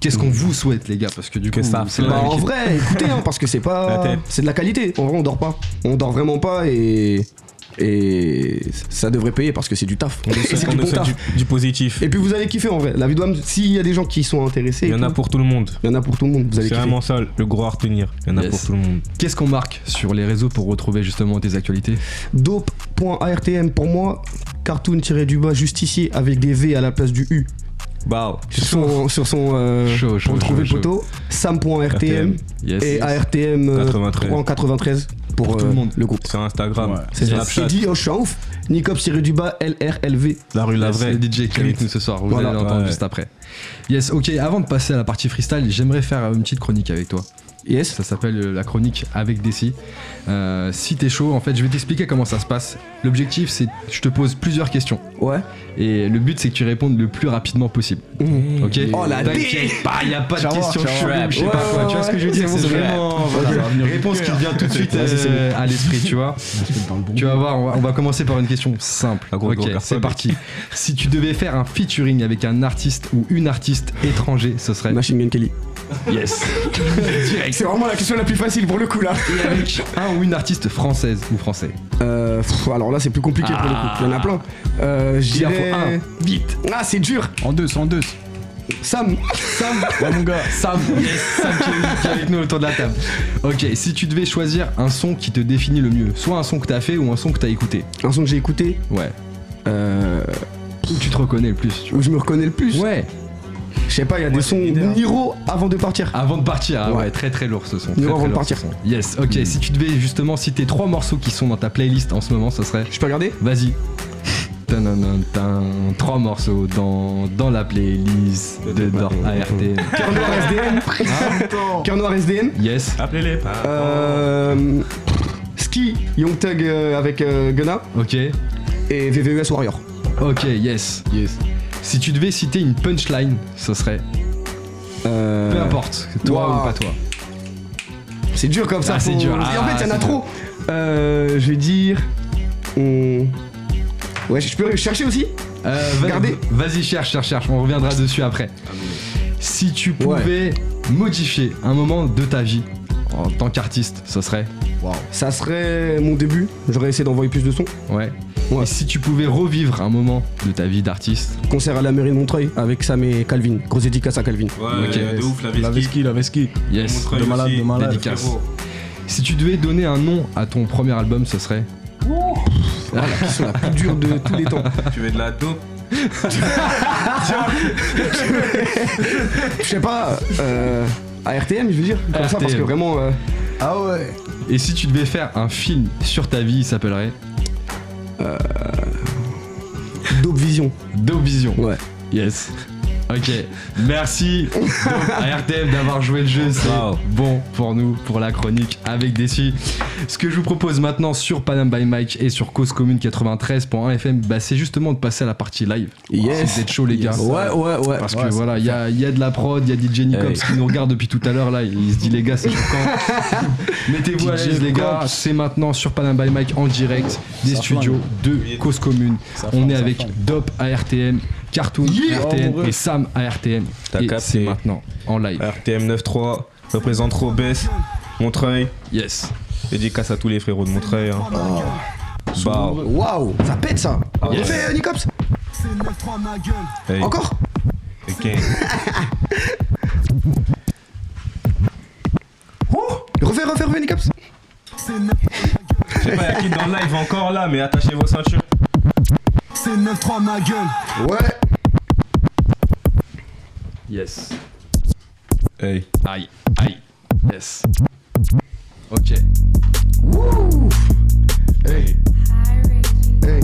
[SPEAKER 1] Qu'est-ce qu'on vous souhaite, les gars? Parce que du
[SPEAKER 8] Que
[SPEAKER 1] coup,
[SPEAKER 8] ça
[SPEAKER 1] c'est
[SPEAKER 2] Bah, en vrai, écoutez, hein, parce que c'est pas. [LAUGHS] C'est de la qualité. En vrai, on dort pas. On dort vraiment pas et. Et ça devrait payer parce que c'est du taf.
[SPEAKER 8] On nous [LAUGHS]
[SPEAKER 2] Et
[SPEAKER 8] souhaite-
[SPEAKER 2] c'est du bon
[SPEAKER 8] du, du positif.
[SPEAKER 2] Et puis vous allez kiffer en vrai. La vidéo, s'il y a des gens qui sont intéressés,
[SPEAKER 8] Il y en a
[SPEAKER 2] tout,
[SPEAKER 8] pour tout le monde.
[SPEAKER 2] il y en a pour tout le monde. Vous allez
[SPEAKER 8] C'est vraiment ça le gros à retenir. Il y en a
[SPEAKER 1] Yes.
[SPEAKER 8] pour tout le monde.
[SPEAKER 1] Qu'est-ce qu'on marque sur les réseaux pour retrouver justement tes actualités?
[SPEAKER 2] Dope.artm pour moi, cartoon tiré du bas justicier avec des V à la place du U.
[SPEAKER 8] Bah,
[SPEAKER 2] Sur son, sur son euh, pour trouver le poteau. Sam.rtm
[SPEAKER 8] RTM.
[SPEAKER 1] Yes.
[SPEAKER 2] et ARTM euh,
[SPEAKER 8] 93.
[SPEAKER 2] 393 pour,
[SPEAKER 1] Pour tout
[SPEAKER 2] euh,
[SPEAKER 1] le monde.
[SPEAKER 2] le groupe.
[SPEAKER 8] sur Instagram,
[SPEAKER 5] Ouais.
[SPEAKER 2] C'est.
[SPEAKER 8] Snapchat,
[SPEAKER 2] dit, oh, je suis un ouf. Bas LRLV.
[SPEAKER 8] la rue La
[SPEAKER 1] Yes,
[SPEAKER 8] Vraie.
[SPEAKER 1] DJ qui est nous ce soir, vous
[SPEAKER 2] Voilà.
[SPEAKER 1] allez l'entendre
[SPEAKER 8] Ouais.
[SPEAKER 1] juste après. Yes, ok, avant de passer à la partie freestyle, j'aimerais faire une petite chronique avec toi.
[SPEAKER 2] Yes.
[SPEAKER 1] Ça s'appelle euh, la chronique avec Desi. Euh, si t'es chaud, en fait, je vais t'expliquer comment ça se passe. L'objectif, c'est je te pose plusieurs questions.
[SPEAKER 2] Ouais.
[SPEAKER 1] Et le but, c'est que tu répondes le plus rapidement possible.
[SPEAKER 2] Mmh.
[SPEAKER 1] Ok
[SPEAKER 2] Oh, la
[SPEAKER 1] T'inquiète pas, y a pas de
[SPEAKER 5] voir.
[SPEAKER 1] chelou, je sais
[SPEAKER 2] Ouais,
[SPEAKER 1] pas quoi.
[SPEAKER 2] ouais,
[SPEAKER 1] Tu vois ce que je veux dire?
[SPEAKER 2] c'est
[SPEAKER 1] vraiment voilà, réponse qui vient tout de suite euh, à l'esprit, tu vois. [LAUGHS] Tu vas voir, on va, on va commencer par une question simple.
[SPEAKER 8] Grosse
[SPEAKER 1] Ok, c'est parti. Si tu devais faire un featuring avec un artiste ou une artiste étranger, ce serait
[SPEAKER 2] Machine Gun Kelly.
[SPEAKER 1] Yes. [LAUGHS]
[SPEAKER 2] C'est vraiment la question la plus facile pour le coup là.
[SPEAKER 1] Et avec un ou une artiste française ou français.
[SPEAKER 2] Euh, pff, alors là c'est plus compliqué pour le coup. Il y en a plein. Euh, je dirais.
[SPEAKER 1] un. Vite.
[SPEAKER 2] Ah c'est dur.
[SPEAKER 5] En deux, en deux.
[SPEAKER 2] Sam.
[SPEAKER 1] Sam. Ouais, mon gars. Sam. Yes. Sam qui est, avec nous autour de la table. Ok, si tu devais choisir un son qui te définit le mieux, soit un son que t'as fait ou un son que t'as écouté.
[SPEAKER 2] Un son que j'ai écouté.
[SPEAKER 1] Ouais.
[SPEAKER 2] Euh,
[SPEAKER 1] Où tu te reconnais le plus, tu
[SPEAKER 2] où je me reconnais le plus.
[SPEAKER 1] Ouais.
[SPEAKER 2] Je sais pas, il y a des sons
[SPEAKER 5] leader.
[SPEAKER 2] Niro avant de partir.
[SPEAKER 1] Avant de partir, ah ouais,
[SPEAKER 2] Ouais.
[SPEAKER 1] très très lourd ce son. Très,
[SPEAKER 2] avant
[SPEAKER 1] très
[SPEAKER 2] de partir.
[SPEAKER 1] Yes, ok. Si tu devais justement citer trois morceaux qui sont dans ta playlist en ce moment, ce serait.
[SPEAKER 2] Je peux regarder?
[SPEAKER 1] Vas-y. Trois morceaux dans, dans la playlist de Dor ART.
[SPEAKER 2] Cœur Noir SDM. Cœur Noir SDM.
[SPEAKER 1] Yes,
[SPEAKER 8] Appelez-les pas.
[SPEAKER 2] Euh, Ski Young Thug euh, avec euh, Gunna
[SPEAKER 1] ok.
[SPEAKER 2] et VVES Warrior.
[SPEAKER 1] Ok, yes.
[SPEAKER 5] Yes.
[SPEAKER 1] Si tu devais citer une punchline, ce serait.
[SPEAKER 2] Euh,
[SPEAKER 1] Peu importe, toi ou pas toi.
[SPEAKER 2] C'est dur comme ça.
[SPEAKER 1] Ah, c'est dur.
[SPEAKER 2] Et en
[SPEAKER 1] Ah,
[SPEAKER 2] fait, il y en a trop. Euh, je vais dire. Ouais, je peux chercher aussi?
[SPEAKER 1] Euh. Vas-y, cherche, cherche, cherche. On reviendra dessus après. Si tu pouvais modifier un moment de ta vie en tant qu'artiste, ce serait?
[SPEAKER 2] Ça serait mon début. J'aurais essayé d'envoyer plus de sons.
[SPEAKER 1] Ouais.
[SPEAKER 2] Ouais.
[SPEAKER 1] Et si tu pouvais revivre un moment de ta vie d'artiste,
[SPEAKER 2] Concert à la mairie de Montreuil avec Sam et Calvin. Grosse dédicace à Calvin.
[SPEAKER 8] Ouais,
[SPEAKER 1] Ok.
[SPEAKER 8] de ouf, la
[SPEAKER 5] La
[SPEAKER 8] vesquille.
[SPEAKER 5] vesquille, la vesquille.
[SPEAKER 1] yes.
[SPEAKER 8] Montreuil
[SPEAKER 5] De malade,
[SPEAKER 8] aussi.
[SPEAKER 5] de malade.
[SPEAKER 1] Dédicace. Si tu devais donner un nom à ton premier album, ce serait.
[SPEAKER 2] Voilà, la question la plus dure de tous les temps.
[SPEAKER 8] Tu veux de la dope
[SPEAKER 2] Je sais pas. Euh, à RTM, je veux dire. Comme ça, parce
[SPEAKER 1] RTM.
[SPEAKER 2] que vraiment. euh,
[SPEAKER 5] Ah ouais.
[SPEAKER 1] Et si tu devais faire un film sur ta vie, il s'appellerait
[SPEAKER 2] Dope Vision.
[SPEAKER 1] Dope Vision.
[SPEAKER 2] Ouais.
[SPEAKER 1] Yes. Ok, merci donc, à RTM d'avoir joué le jeu, c'est
[SPEAKER 8] Wow.
[SPEAKER 1] bon pour nous, pour la chronique avec Dessus. Ce que je vous propose maintenant sur Panam by Mike et sur Cause Commune 93.1 FM, bah, c'est justement de passer à la partie live.
[SPEAKER 2] Yes.
[SPEAKER 1] Si vous êtes chaud les gars.
[SPEAKER 2] Ouais, ouais, ouais.
[SPEAKER 1] Parce
[SPEAKER 5] Ouais,
[SPEAKER 1] que
[SPEAKER 5] c'est
[SPEAKER 1] voilà, il y a, il y a de la prod, il y a DJ Nicops
[SPEAKER 8] Hey.
[SPEAKER 1] qui nous regarde depuis tout à l'heure là, il se dit les gars c'est quand [LAUGHS] Mettez-vous à l'aise les gars, c'est maintenant sur Panam by Mike en direct des
[SPEAKER 5] Ça
[SPEAKER 1] studios de Cause Commune.
[SPEAKER 5] Ça
[SPEAKER 1] On
[SPEAKER 5] flingue,
[SPEAKER 1] est avec
[SPEAKER 5] flingue.
[SPEAKER 1] Dop à Cartoon
[SPEAKER 5] Oh,
[SPEAKER 1] et Sam à RTM.
[SPEAKER 8] T'as
[SPEAKER 1] Et c'est maintenant en live.
[SPEAKER 8] RTM 93 représente Robes, Montreuil.
[SPEAKER 1] Yes.
[SPEAKER 8] Dédicace à tous les frérots de Montreuil. hein. Bah,
[SPEAKER 2] Waouh, ça pète ça.
[SPEAKER 8] ouais.
[SPEAKER 2] Refais, euh, Nicops.
[SPEAKER 8] hey,
[SPEAKER 2] Encore
[SPEAKER 8] ok. [LAUGHS]
[SPEAKER 2] Refais, refais, refais, Nicops.
[SPEAKER 8] Je sais pas, y'a qui dans le live encore là, mais attachez vos ceintures.
[SPEAKER 3] C'est 9-3 ma gueule.
[SPEAKER 2] Ouais.
[SPEAKER 1] Yes.
[SPEAKER 8] Hey.
[SPEAKER 1] Aïe. Aïe. Yes. Ok.
[SPEAKER 2] Hey, hey. Hey,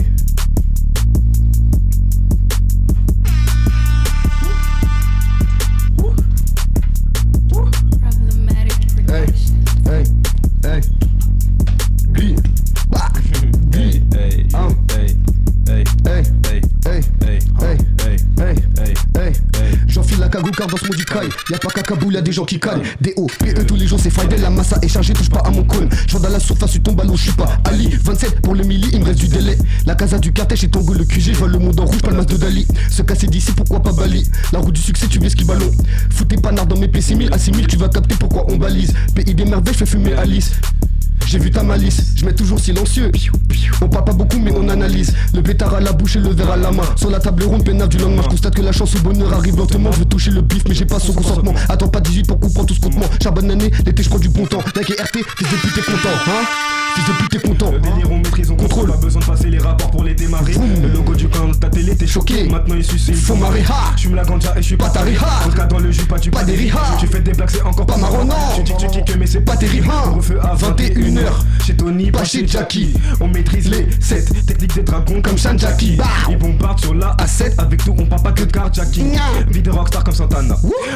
[SPEAKER 2] dans ce monde du caille Y'a pas qu'à y'a des gens qui caillent Des hauts, PE tous les jours c'est Friday. La massa est chargée, touche pas à mon cône. Je dans la surface, tu tombes à l'eau, je suis pas Ali. 27 pour le milli, il me reste du délai. La casa du cartel chez Tango, le QG Je vois le monde en rouge, pas le masque de Dali. Se casser d'ici, pourquoi pas Bali? La route du succès, tu veux ski ballon Foutez panard dans mes P6000 À 6000 tu vas capter pourquoi on balise. Pays des merveilles, je fais fumer Alice j'ai vu ta malice, je mets toujours silencieux. On parle pas beaucoup, mais on analyse. Le pétard à la bouche et le verre à la main. Sur la table ronde, peinard du lendemain. Je constate que la chance au bonheur arrive lentement. Je veux toucher le bif, mais j'ai pas son consentement. Attends pas 18 pour comprendre tout ce comptement. Charbonne année, l'été, je prends du bon temps. Like et RT, fils de pute, t'es content, hein? Fils de pute, t'es content.
[SPEAKER 8] Le délire, on maîtrise, on contrôle. Pas besoin de passer les rapports pour les démarrer.
[SPEAKER 2] Vroom.
[SPEAKER 8] Le logo du camp de ta télé, t'es choqué. Maintenant, il suce, il
[SPEAKER 2] Faut marrer, ha
[SPEAKER 8] Je fume la ganja et je suis pas
[SPEAKER 2] Pas taré, ha.
[SPEAKER 8] En tout cas, dans le jus, pas du
[SPEAKER 2] Pas des.
[SPEAKER 8] Tu fais des blagues, c'est encore
[SPEAKER 2] Pas marrant, non.
[SPEAKER 8] Tu dis que tu kicks, mais c'est pas terrible. refait à
[SPEAKER 2] 21
[SPEAKER 8] Chez Tony,
[SPEAKER 2] Pas chez Jackie.
[SPEAKER 8] On maîtrise les 7 techniques des dragons comme Shan Jackie.
[SPEAKER 2] Bah.
[SPEAKER 8] Ils bombardent sur la A7. Avec tout, on parle pas que de carjacking. Vie de rockstar comme Santana.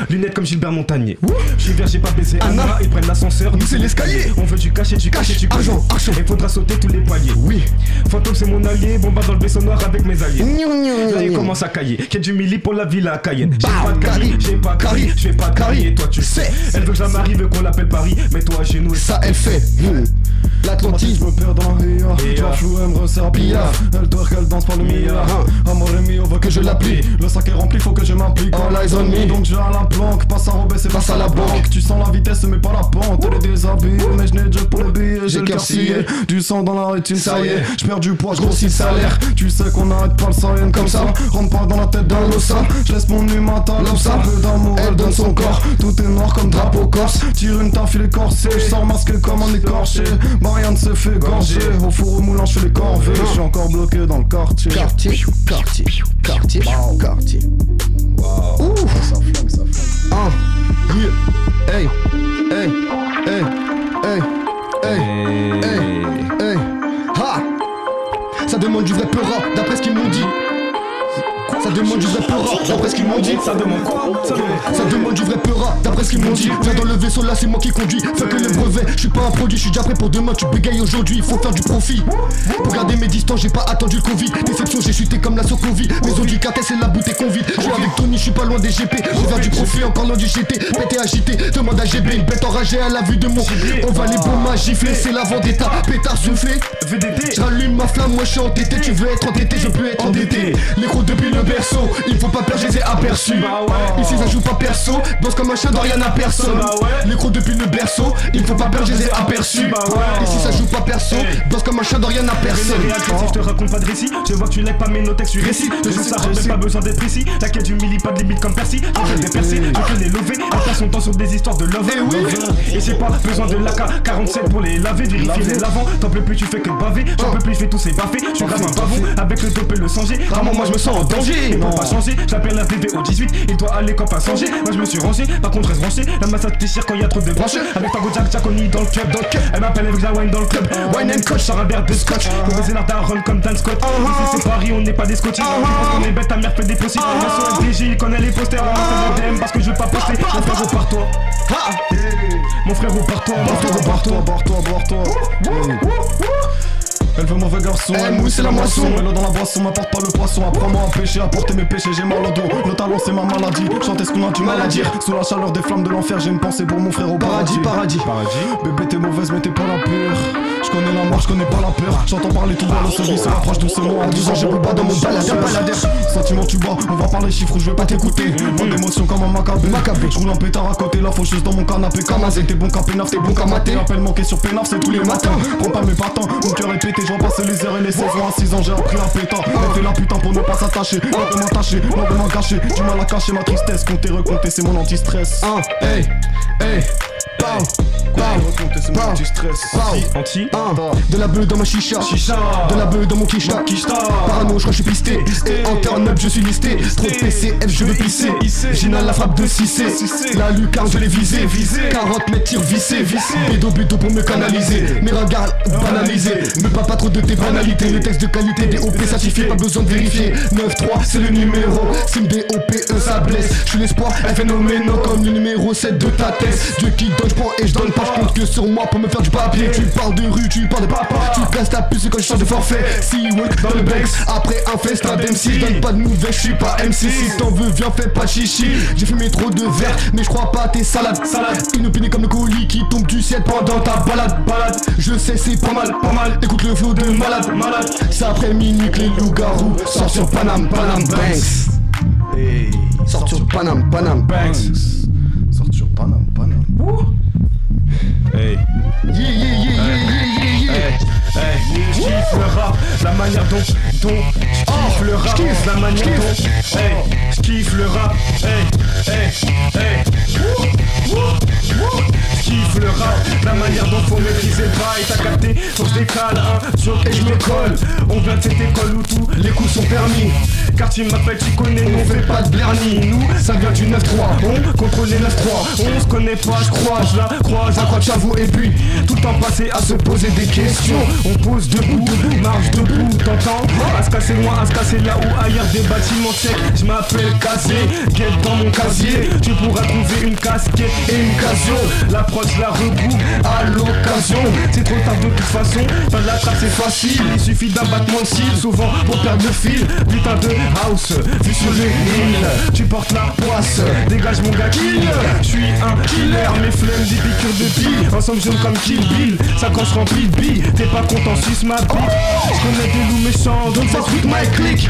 [SPEAKER 8] Lunettes comme Gilbert Montagnier. Je suis vert, j'ai pas baisé
[SPEAKER 2] Anna.
[SPEAKER 8] Ils prennent l'ascenseur, nous
[SPEAKER 2] c'est l'escalier.
[SPEAKER 8] On veut du cachet, du cachet, du
[SPEAKER 2] Argent,
[SPEAKER 8] cachet.
[SPEAKER 2] argent.
[SPEAKER 8] Il faudra sauter tous les poignets.
[SPEAKER 2] Oui.
[SPEAKER 8] Fantôme, c'est mon allié. Bombarde dans le vaisseau noir avec mes alliés. Là il commence à cailler, qu'il y a du milli pour la ville à Cayenne. J'ai
[SPEAKER 2] Bam,
[SPEAKER 8] pas de carry, j'ai pas de carry, je fais pas de carry et toi tu sais. Elle veut que ça m'arrive qu'on l'appelle Paris, mais toi chez nous
[SPEAKER 2] Ça, elle fait. L'Atlantique.
[SPEAKER 5] Je me perds dans Ria. George elle me resserre Pia Elle dort qu'elle danse par le
[SPEAKER 8] Mia.
[SPEAKER 5] Mia Amore mio veut que je l'applique. Le sac est rempli faut que je m'implique.
[SPEAKER 2] All eyes on me.
[SPEAKER 5] Donc j'ai à la planque. Passe à Robert c'est
[SPEAKER 2] Passe à la banque.
[SPEAKER 5] Tu sens la vitesse mais pas la pente. Elle est déshabillée mais je n'ai déjà pour les billets J'ai le
[SPEAKER 2] cœur
[SPEAKER 5] Du sang dans la rétine
[SPEAKER 2] Ça y est.
[SPEAKER 5] Je perds du poids je
[SPEAKER 2] Grossis le
[SPEAKER 5] le salaire. Tu sais qu'on arrête pas le saïen comme ça. Rentre pas dans la tête d'un losa Je laisse mon humain
[SPEAKER 2] Comme ça.
[SPEAKER 5] Un peu d'amour
[SPEAKER 2] Elle donne son corps.
[SPEAKER 5] Tout est noir comme drapeau corse. Tire une taf il est corsé Je sors masqué comme un écorché Bah rien ne se fait gorger. Au four au moulin je fais les corvées. Je suis encore bloqué dans le quartier.
[SPEAKER 2] Quartier, quartier, quartier, quartier. Ouf.
[SPEAKER 5] Ça flingue, ça flingue.
[SPEAKER 2] Ah, yeah. Hey, hey, hey, hey, hey, hey, hey. Ha. Ça demande du vrai peura, d'après ce qu'ils m'ont dit. Ça demande du vrai peura, d'après ce qu'ils m'ont dit.
[SPEAKER 8] Ça demande quoi? Ça demande
[SPEAKER 2] du vrai peura, d'après ce qu'ils m'ont dit. Viens dans le vaisseau, là c'est moi qui conduis. Fais que le brevet, je suis pas un produit, je suis déjà prêt pour demain. Tu bégayes aujourd'hui, il faut faire du profit. Pour garder mes distances, j'ai pas attendu le Covid. Déception, j'ai chuté comme la Socovi. Maison du cartel, c'est la bouteille qu'on. Je suis avec Tony, je suis pas loin des GP. Faire du profit, encore loin du GT. Pété agité, demande à GB. Une bête enragée à la vue de mon. On va les bombes à gifler, c'est la vendetta. Pétard soufflé.
[SPEAKER 8] VDD
[SPEAKER 2] J'allume ma flamme, moi je suis entêté. Tu veux être entêté, je peux être endetté. Les gros depuis le berceau, il faut pas perdre, je les ai aperçus.
[SPEAKER 8] Bah ouais.
[SPEAKER 2] Ici ça joue pas perso, bosse comme un chien, dans rien à personne.
[SPEAKER 8] Bah.
[SPEAKER 2] Les gros depuis le berceau, il faut pas perdre, je les ai aperçus.
[SPEAKER 8] Bah ouais.
[SPEAKER 2] Ici ça joue pas perso,
[SPEAKER 8] Hey.
[SPEAKER 2] bosse comme un chien, dans rien à personne.
[SPEAKER 8] Je te raconte pas de récit. Je vois que tu lèves pas mes notes, tu récits. Le jeu s'arrête, même pas besoin d'être précis. La quête du milli, pas de limite comme Percy. Je fais des percées, je les lever. Passe son temps sur des histoires de love?
[SPEAKER 2] Eh oui.
[SPEAKER 8] Et j'ai pas besoin de l'AK-47 pour les laver, vérifier les lavants. T'en peux plus, tu fais que baver. J'en peux plus, je fais tous ces baffés. Je suis grave un bavon avec le dope et le changer. Vraiment, moi je me sens en danger. Il peut pas changer, j'appelle un bébé au 18. Il doit aller quand pas changer. Moi je me suis rangé, par contre reste branché. La masse déchire quand y a trop de branches. Avec Tango Jack, Jack, on dans le club. Dans le club. Elle m'appelle avec la wine dans le club. Wine and coach, sur un verre de scotch. On baiser l'art run comme Dan Scott. Ici c'est Paris, on n'est pas des. Tu penses qu'on est bête, ta mère fait des possibles. La SOSDJ, il connaît les posters. On DM parce que je veux pas poster. Mon frère, repars-toi. Mon frère, repars-toi. Mon frère, repars-toi.
[SPEAKER 5] Barre-toi, barre-toi, barre-toi. Elle veut mauvais garçon, elle mousse la moisson. Elle dans la boisson, m'apporte pas le poisson. Apprends-moi à pêcher, à porter mes péchés, j'ai mal au dos. Le talent c'est ma maladie, chanter ce qu'on a du mal à dire. Sous la chaleur des flammes de l'enfer, j'ai une pensée pour mon frère au paradis.
[SPEAKER 2] Paradis,
[SPEAKER 5] Bébé t'es mauvaise mais t'es pas la pure Je connais la mort, je connais pas la peur. J'entends parler tout bas, le service se rapproche doucement À 12 ans j'ai pas dans mon baladeur Sentiment tu bas, on va parler chiffres je vais pas t'écouter. Pas d'émotion comme un macabé. Je roule un pétard à côté, la faucheuse dans mon canapé. Kamazé, t'es bon qu'à t'es bon qu'à mater. Appel manqué sur pénaf, c'est tous les matins. Prends pas mes patins, mon cœur est pété, je vois passer les heures et les saisons À 6 ans j'ai appris à péter. Elle fait la putain pour ne pas s'attacher. Non de m'en cacher Du mal à cacher ma tristesse, compter, recompter c'est mon anti-stress.
[SPEAKER 2] Ah, hey, hey,
[SPEAKER 5] anti-stress
[SPEAKER 2] pow.
[SPEAKER 8] Anti.
[SPEAKER 2] De la beuh dans ma chicha,
[SPEAKER 8] Chicha.
[SPEAKER 2] de la beuh dans mon quicheta,
[SPEAKER 8] quicheta.
[SPEAKER 2] Parano, je crois que je suis pisté, et en turn up je suis listé, trop de PCF je veux pisser, Gina la frappe de 6 la lucarne je l'ai visé, 40 mètres tir vissé, bédo bédo pour me canaliser, mes regards banalisés, me pas pas trop de tes banalités, les textes de qualité, des OP certifiés, pas besoin de vérifier, 9-3 c'est le numéro, c'est une DOPE ça blesse, je suis l'espoir, phénoménal comme le numéro 7 de ta tête, Dieu qui donne, je prends et je donne pas, je compte que sur moi pour me faire du papier, tu parles de rue, tu parles de papa, tu casses ta puce quand je change de forfait, si work dans le Bex, après un festin d'MC, donne pas de nouvelles, je suis pas MC, si t'en veux viens fais pas chichi, j'ai fumé trop de verre, mais je crois pas à tes salades, salade, une opinion comme le colis qui tombe du ciel pendant ta balade, balade, je sais c'est pas mal, pas mal, écoute le flow de malade, malade, c'est après minuit que les loups-garous sortent sur Panam, Panam Banks, hey, sortent sur Panam, Panam Banks,
[SPEAKER 5] Sort sur Panam, Panam
[SPEAKER 8] Hey.
[SPEAKER 2] yeah yeah yeah yeah yeah yeah yeah,
[SPEAKER 8] Hey, je kiffe le rap, la manière dont, dont, je kiffe le rap, la manière dont, hey, je kiffe le rap, hey, hey, hey, kiffe le la manière dont faut maîtriser le bail, t'as capté, faut que je décale un jour et je me colle, on vient de cette école où tous les coups sont permis, car tu m'appelles, tu connais, on fait pas de blernie, nous, ça vient du 9-3, on contrôle les 9-3, on se connaît pas, je crois, je la croise, à quoi j'avoue, et puis, tout le temps passé à se poser des questions, on pose debout, marche debout, t'entends? À se casser loin, à se casser là ou ailleurs des bâtiments secs. Je m'appelle Cassé, guette dans mon casier. Tu pourras trouver une casquette une casio L'approche la regroupe à l'occasion. C'est trop tard de toute façon, faire de la trappe c'est facile. Il suffit d'un battement de cils, souvent pour perdre le fil Putain de house, vu sur les îles. Tu portes la poisse, dégage mon gars kill. Je suis un killer, mes flemmes des piqûres de billes Ensemble jaune comme Kill Bill, ça quand je remplis de billes. T'es pas content, suce ma bite Je connais des loups méchants, donc ça with my click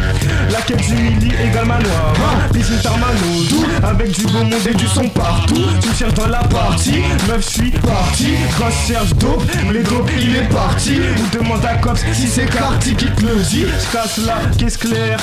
[SPEAKER 8] La quête du mili égale manoir Piscine Tarmano, tout Avec du beau monde et du son partout cherches dans la partie, meuf suis parti. Je cherche dope, mais dope il est parti. Ou demande à Cops si c'est Carty qui te le dit. Casse la caisse claire.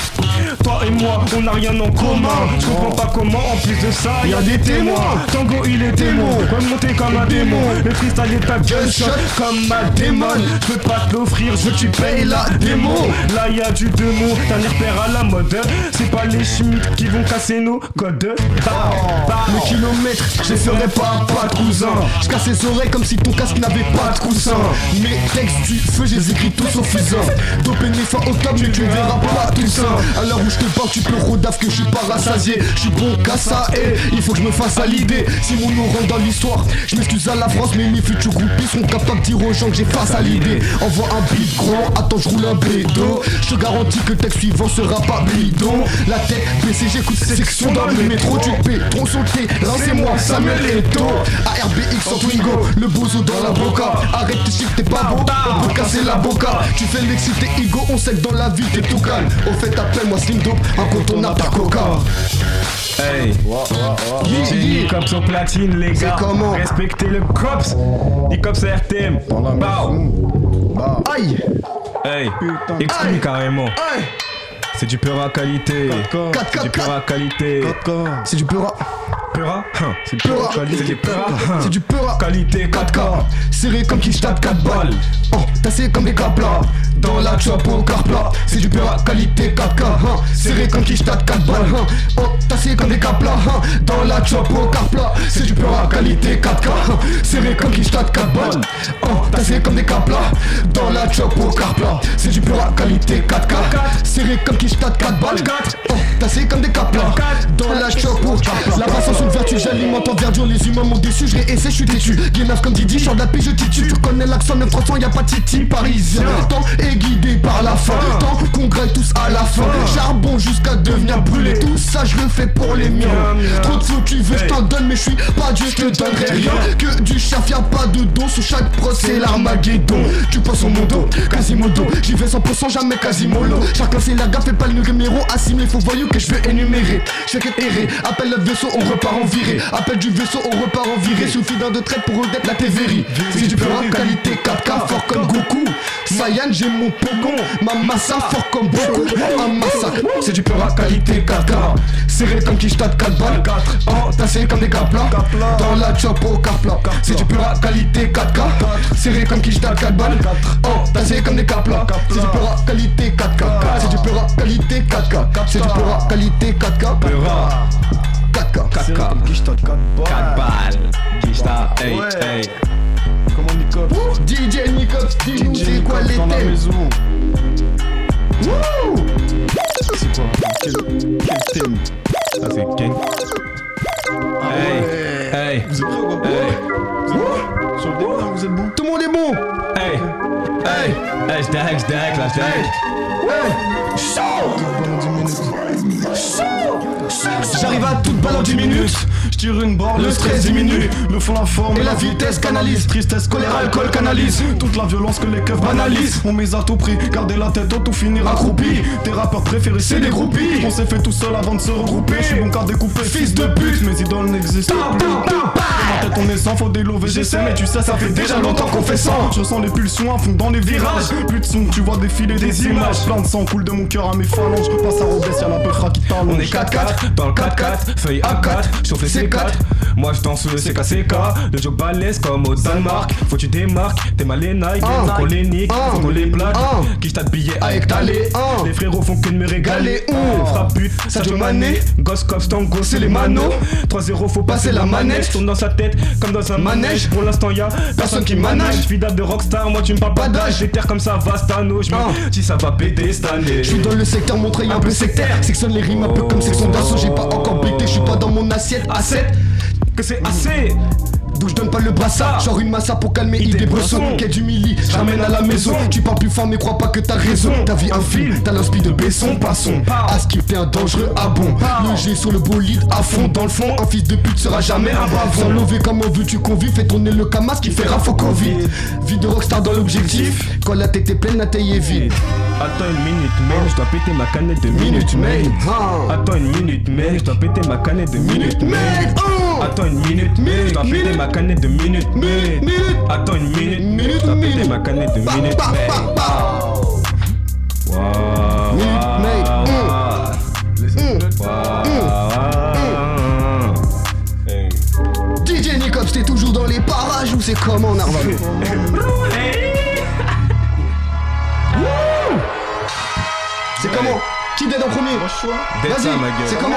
[SPEAKER 8] Toi et moi, on n'a rien en commun. Je comprends pas comment, en plus de ça, y a des témoins. Tango il est démon, remonter comme un démon. Le cristal est ta gunshot comme ma démon. Je peux pas te l'offrir, je veux que tu payes la démo. Là y a du t'as les repères à la mode. C'est pas les chimiques qui vont casser nos codes. Bah, bah.
[SPEAKER 2] Le kilomètre, je les ferai pas, pas de cousin. Je casse les oreilles comme si ton casque n'avait pas de coussin. Mes textes du feu, je les écris tous au fusain. Dopé mes fins au top, mais tu verras pas tout ça. À l'heure où je te parle, tu peux rodaf que je suis pas rassasié. Je suis bon qu'à ça, et il faut que je me fasse à l'idée. Si mon nom rentre dans l'histoire, je m'excuse à la France, mais mes futurs groupies seront capables de dire aux gens que j'ai face à l'idée. Envoie un beat grand, attends, je roule un bédo. Je te garantis que le texte suivant sera pas bidon. La tête baissée, j'écoute section dans le métro. Tu paies, trop Samuel Eto. ARBX en Twingo, le bozo dans la boca. Arrête tes chiffres, t'es pas beau, on peut casser la boca. Tu fais l'excité ego, on sait que dans la vie t'es tout calme. Au fait, appelle-moi Slim Dope, incontournable ta coca.
[SPEAKER 8] Hey,
[SPEAKER 2] Yeah,
[SPEAKER 8] j'ai
[SPEAKER 2] yeah.
[SPEAKER 8] mis cops au platine les
[SPEAKER 2] C'est
[SPEAKER 8] gars
[SPEAKER 2] comment?
[SPEAKER 8] Respectez le cops Les cops à RTM
[SPEAKER 5] Dans la
[SPEAKER 8] Bow.
[SPEAKER 5] maison
[SPEAKER 2] Aïe,
[SPEAKER 8] Hey, exclu carrément
[SPEAKER 2] aïe,
[SPEAKER 8] C'est du qualité
[SPEAKER 5] Quatre corps.
[SPEAKER 2] Quatre,
[SPEAKER 8] C'est du
[SPEAKER 2] quatre.
[SPEAKER 8] Peura qualité
[SPEAKER 2] C'est du peura,
[SPEAKER 8] Peura Hein, C'est du
[SPEAKER 2] Peura.
[SPEAKER 8] Peura qualité C'est du Peura Hein.
[SPEAKER 2] c'est du peura.
[SPEAKER 8] Qualité 4K
[SPEAKER 2] 4K, serré comme qui tape 4 balles. Oh, tassé comme des caplas. Dans la chop au carpla, c'est du pur à qualité 4K. Hein. Serré comme qui t'as 4 balles. Hein. Oh, tassé comme des caplas. Hein. Dans la chop au carpla, c'est du pur à qualité 4K. Hein. Serré comme qui t'as 4 balles. Oh, tassé comme des caplas. Dans la chop au carpla, c'est du pur à qualité 4K. Serré comme qui t'as 4 balles. Oh, tassé comme des caplas. Dans la chop au carpla. La vertu, j'alimente en verdure. Les humains m'ont déçu, je réessaie, je suis têtu. Guénaf comme Didi, genre paix, je titue. Tu connais l'accent 900, y'a pas de titi parisien. Temps est guidé par la faim. Tant qu'on graille tous à la fin. Charbon jusqu'à devenir brûlé. Tout ça, je le fais pour les miens. Trop de flots, tu veux, je t'en donne, mais je suis pas Dieu, je te donnerai rien. Que du chaf, y'a pas de dos. Sous chaque pro, c'est l'armageddon. Tu passes au modo, Quasimodo. J'y vais 100%, jamais Quasimodo. Chacun fait la gaffe et pas le numéro. Assimilé, faut voyou que je vais énumérer. Chacun erré. Appelle le vaisseau, on repart en virée. Appelle du vaisseau, on repart en virée. Suffit d'un de trait pour redette la TVRI. C'est du pur qualité 4K, fort comme Goku. Saiyan, j'ai mon pogon. Ma massa, fort comme beaucoup. Ma massa, c'est du pur qualité 4K. Serré comme qui je 4 balles. Oh, tassé comme des caplas. Dans la chop au carpla. C'est du pur qualité 4K. Serré comme qui je 4 balles. Oh, tassé comme des caplas. C'est du pur qualité 4K. C'est du pur qualité 4K. C'est du pur qualité 4K. 4K. 4K.
[SPEAKER 8] 4 balles. Gista, hey, hey.
[SPEAKER 5] Comment Nicops
[SPEAKER 2] DJ Nicops, dis-nous
[SPEAKER 5] DJ
[SPEAKER 2] c'est quoi les
[SPEAKER 5] dans la
[SPEAKER 2] thèmes
[SPEAKER 5] maison.
[SPEAKER 2] Wouh!
[SPEAKER 5] C'est quoi? Quel, quel thème?
[SPEAKER 8] Ça, c'est gang. Hey, hey,
[SPEAKER 5] Vous êtes prêts ou quoi.
[SPEAKER 8] Hey,
[SPEAKER 5] Vous êtes prêts Sur le là, vous êtes bon
[SPEAKER 2] Tout le monde est bon
[SPEAKER 8] hey, hey, hey, j'dag, j'dag, là, j'dag.
[SPEAKER 2] J'arrive à toute balle en 10 minutes
[SPEAKER 5] tire une barre,
[SPEAKER 2] Le stress diminue.
[SPEAKER 5] Le fond, la forme
[SPEAKER 2] Et la vitesse canalise.
[SPEAKER 5] Tristesse, colère, alcool canalise. Toute la violence que les keufs banalisent. On mise à tout prix, garder la tête haute ou finir accroupi. Tes rappeurs préférés c'est des groupies. On s'est fait tout seul avant de se regrouper. Je suis bon qu'à découper, fils de pute. Mes idoles n'existent plus. Dans ma tête on est sans, faut délover j'essaie Mais tu sais ça fait déjà longtemps qu'on fait sans. Je sens les pulsions à fond dans les virages. Plus de son, tu vois défiler des images. Plein de sang coule de mon cœur à mes phalanges. Passe à Robès, y'a la peur qui t'allonge.
[SPEAKER 8] On est 4-4 dans le 4-4, feuille A4, chauffe les C4. Moi je danse le CKCK, le job balèze comme au Danemark. Faut tu démarques, t'es mal les Nike, faut qu'on les nique, faut qu'on les plaque. Qui t'a de billets
[SPEAKER 2] Avec talé, ah.
[SPEAKER 8] Les frérots font que de me régaler.
[SPEAKER 2] Oh.
[SPEAKER 8] Frappe but, Sadio Mané, Ghost Cops, Tango, c'est les manos. 3-0, faut passer la manette. Je tourne dans sa tête comme dans un manège. Pour l'instant, y'a personne qui manage. Fidèle de rockstar, moi tu me parles pas d'âge. J'ai terre comme ça, Vastano. Je dis ça va péter cette année.
[SPEAKER 2] Je suis dans le secteur Montreuil un peu sectaire Sectionne les rimes un peu comme section d'assaut J'ai pas encore buté, je suis pas dans mon assiette à 7
[SPEAKER 8] Que c'est assez.
[SPEAKER 2] D'où je donne pas le brassard. Genre une massa pour calmer idée bresson Quai du mili, je ramène à la maison. Tu parles plus fort mais crois pas que t'as raison. Ta vie un film, t'as l'inspi de Besson Passons à ce qui fait un dangereux à bon Le G sur le bolide à fond. Dans le fond, un fils de pute sera jamais un bavon Sans lever comment veux-tu qu'on vive Fais tourner le camas qui fait rafo Covid Vie. De rockstar dans l'objectif. Quand la tête est pleine, la taille est vide.
[SPEAKER 8] Attends une minute, man, je dois péter ma canette de
[SPEAKER 2] Minute
[SPEAKER 8] man.
[SPEAKER 2] hein.
[SPEAKER 8] Attends une minute, man, je dois péter ma canette de minute, man.
[SPEAKER 2] Hein.
[SPEAKER 8] Attends une minute, man, je dois péter ma canette de minute, man.
[SPEAKER 2] minute.
[SPEAKER 8] Attends une minute,
[SPEAKER 2] Minute,
[SPEAKER 8] péter
[SPEAKER 2] minute.
[SPEAKER 8] ma canette de minute,
[SPEAKER 2] Minute. DJ Nicops, t'es toujours dans les parages ou c'est comment Narval [LAUGHS] C'est comment? Qui dead en premier? Vas-y,
[SPEAKER 8] ça, ma gueule.
[SPEAKER 2] c'est comment?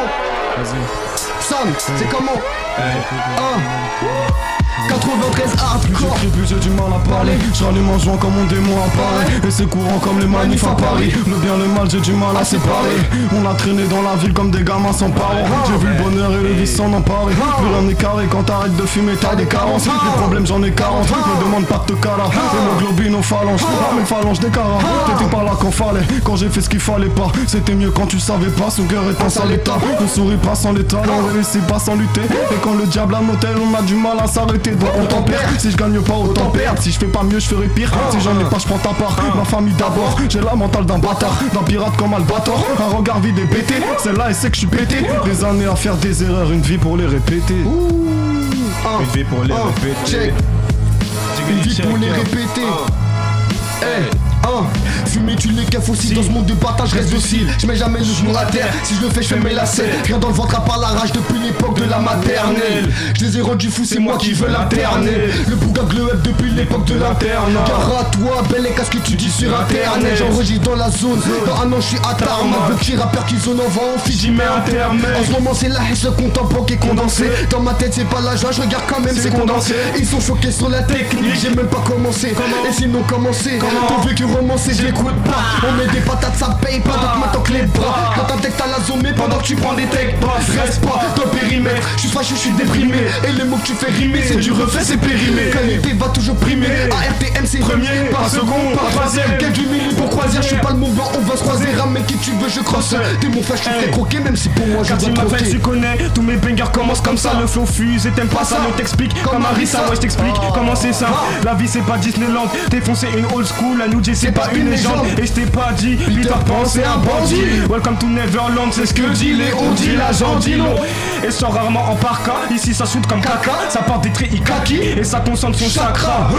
[SPEAKER 2] Sam, c'est comment?
[SPEAKER 8] Hey.
[SPEAKER 2] 1 93 hardcore
[SPEAKER 5] J'écris plus, j'ai du mal à parler. Je rallume en jouant comme mon démon apparaît Et c'est courant comme les manifs à Paris. Le bien, le mal, j'ai du mal à séparer. On a traîné dans la ville comme des gamins sans parents. J'ai vu le bonheur et le vice s'en emparer. Plus rien n'est carré quand t'arrêtes de fumer t'as des carences. Les problèmes j'en ai 40 Me demande pas de te cala Hémoglobine aux phalanges Ah mes phalanges des caras T'étais pas là quand fallait. Quand j'ai fait ce qu'il fallait pas C'était mieux quand tu savais pas. Son cœur est en sale état. On sourit pas sans l'état On réussit pas sans lutter. Et quand le diable a hôtel On a du mal à s'arrêter Donc on Si je gagne pas autant perdre. Si je fais pas mieux je ferai pire. Si j'en ai pas je prends ta part. Ma famille d'abord. J'ai la mentale d'un bâtard. D'un pirate comme Albator. Un regard vide et pété. Celle-là elle sait que je suis pété. Des années à faire des erreurs Une vie pour les répéter.
[SPEAKER 8] Une vie pour les
[SPEAKER 2] Un,
[SPEAKER 8] répéter.
[SPEAKER 2] check. Une vie pour les répéter. Hey Hein, fumer tu les keufs aussi dans ce monde de je reste docile. Je mets jamais le genou à terre. Si je le fais, je fais mes lacets. Rien dans le ventre à part la rage depuis l'époque de la maternelle. Je les ai rendus fous, c'est moi qui veux l'interner. Le bouga glow up depuis l'époque de l'internat. Gare à toi, belle et qu'est-ce que tu dis sur internet? J'enregistre dans la zone. Dans un an, je suis à Tarmac. Le petit rappeur qui zone en va en Fiji, mais intermède. En ce moment, c'est la haine, le compte en banque est condensé. Dans ma tête, c'est pas la joie, je regarde quand même, c'est condensé. Ils sont choqués sur la technique, j'ai même pas commencé. Et sinon, commencé. Ton vécu romancé, je l'écoute pas. On met des patates, ça paye pas, donc maintenant que les bras. Quand t'as t'as la pendant que tu prends des techs. Reste pas dans le périmètre. Je suis fâché, je suis déprimé. Et les mots que tu fais rimer, c'est du refait, c'est périmé. Qualité va toujours primer. ARTM, c'est premier, pas second, pas troisième. Quel du milieu pour croisière, je suis pas le mouvement, on va se croiser. Ramène qui tu veux, je crosse. T'es mon fâche, tu fais croquer, même si pour moi je dois croquer.
[SPEAKER 8] tu connais, tous mes commencent comme ça, le flow fuse et t'aimes pas ça, ne t'explique comme Arissa, ouais je t'explique comment c'est ça. La vie c'est pas Disneyland, t'es foncé une old school, la New c'est pas une légende, et je t'ai pas dit, Peter Pan c'est un bandit. Welcome to Neverland, c'est ce que dit Léon, dit l'agent, dit non. Et sort rarement en parka, ici ça shoot comme caca, ça porte des traits Ikaki. Et ça consomme son chakra.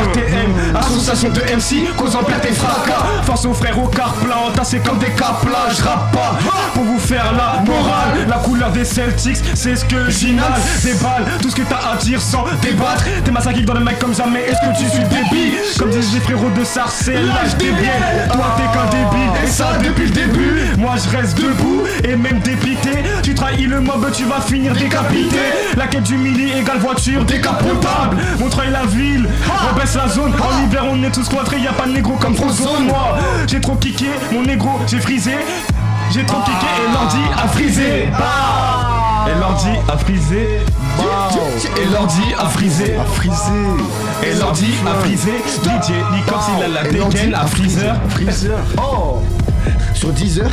[SPEAKER 8] ARTM, association de MC, causant perte et fracas. Force aux frères au car plein, entassés comme des caplas, je rappe pas. Pour vous faire la morale. La couleur des Celtics, c'est ce que j'inhale. Des balles, tout ce que t'as à dire sans débattre. T'es massacré dans le mic comme jamais, est-ce que tu suis débile Comme disent les frérots de Sarcelles, lâche des biens. Toi t'es qu'un débile, et ça depuis le début. Moi je reste debout et même dépité. Tu trahis le mob, tu vas finir décapité. La quête du milli égale voiture décapotable. Montreuil la ville, on baisse la zone. En hiver on est tous cloîtrés, y a pas de négro comme Frozone. Moi j'ai trop kické, mon négro j'ai frisé. J'ai trop kické et l'ordi a frisé. Et l'ordi a frisé. Et l'ordi a frisé. A frisé. Et l'ordi a frisé. DJ Nicops il a la dégaine à freezer.
[SPEAKER 2] Freezer. Oh. Sur 10 heures.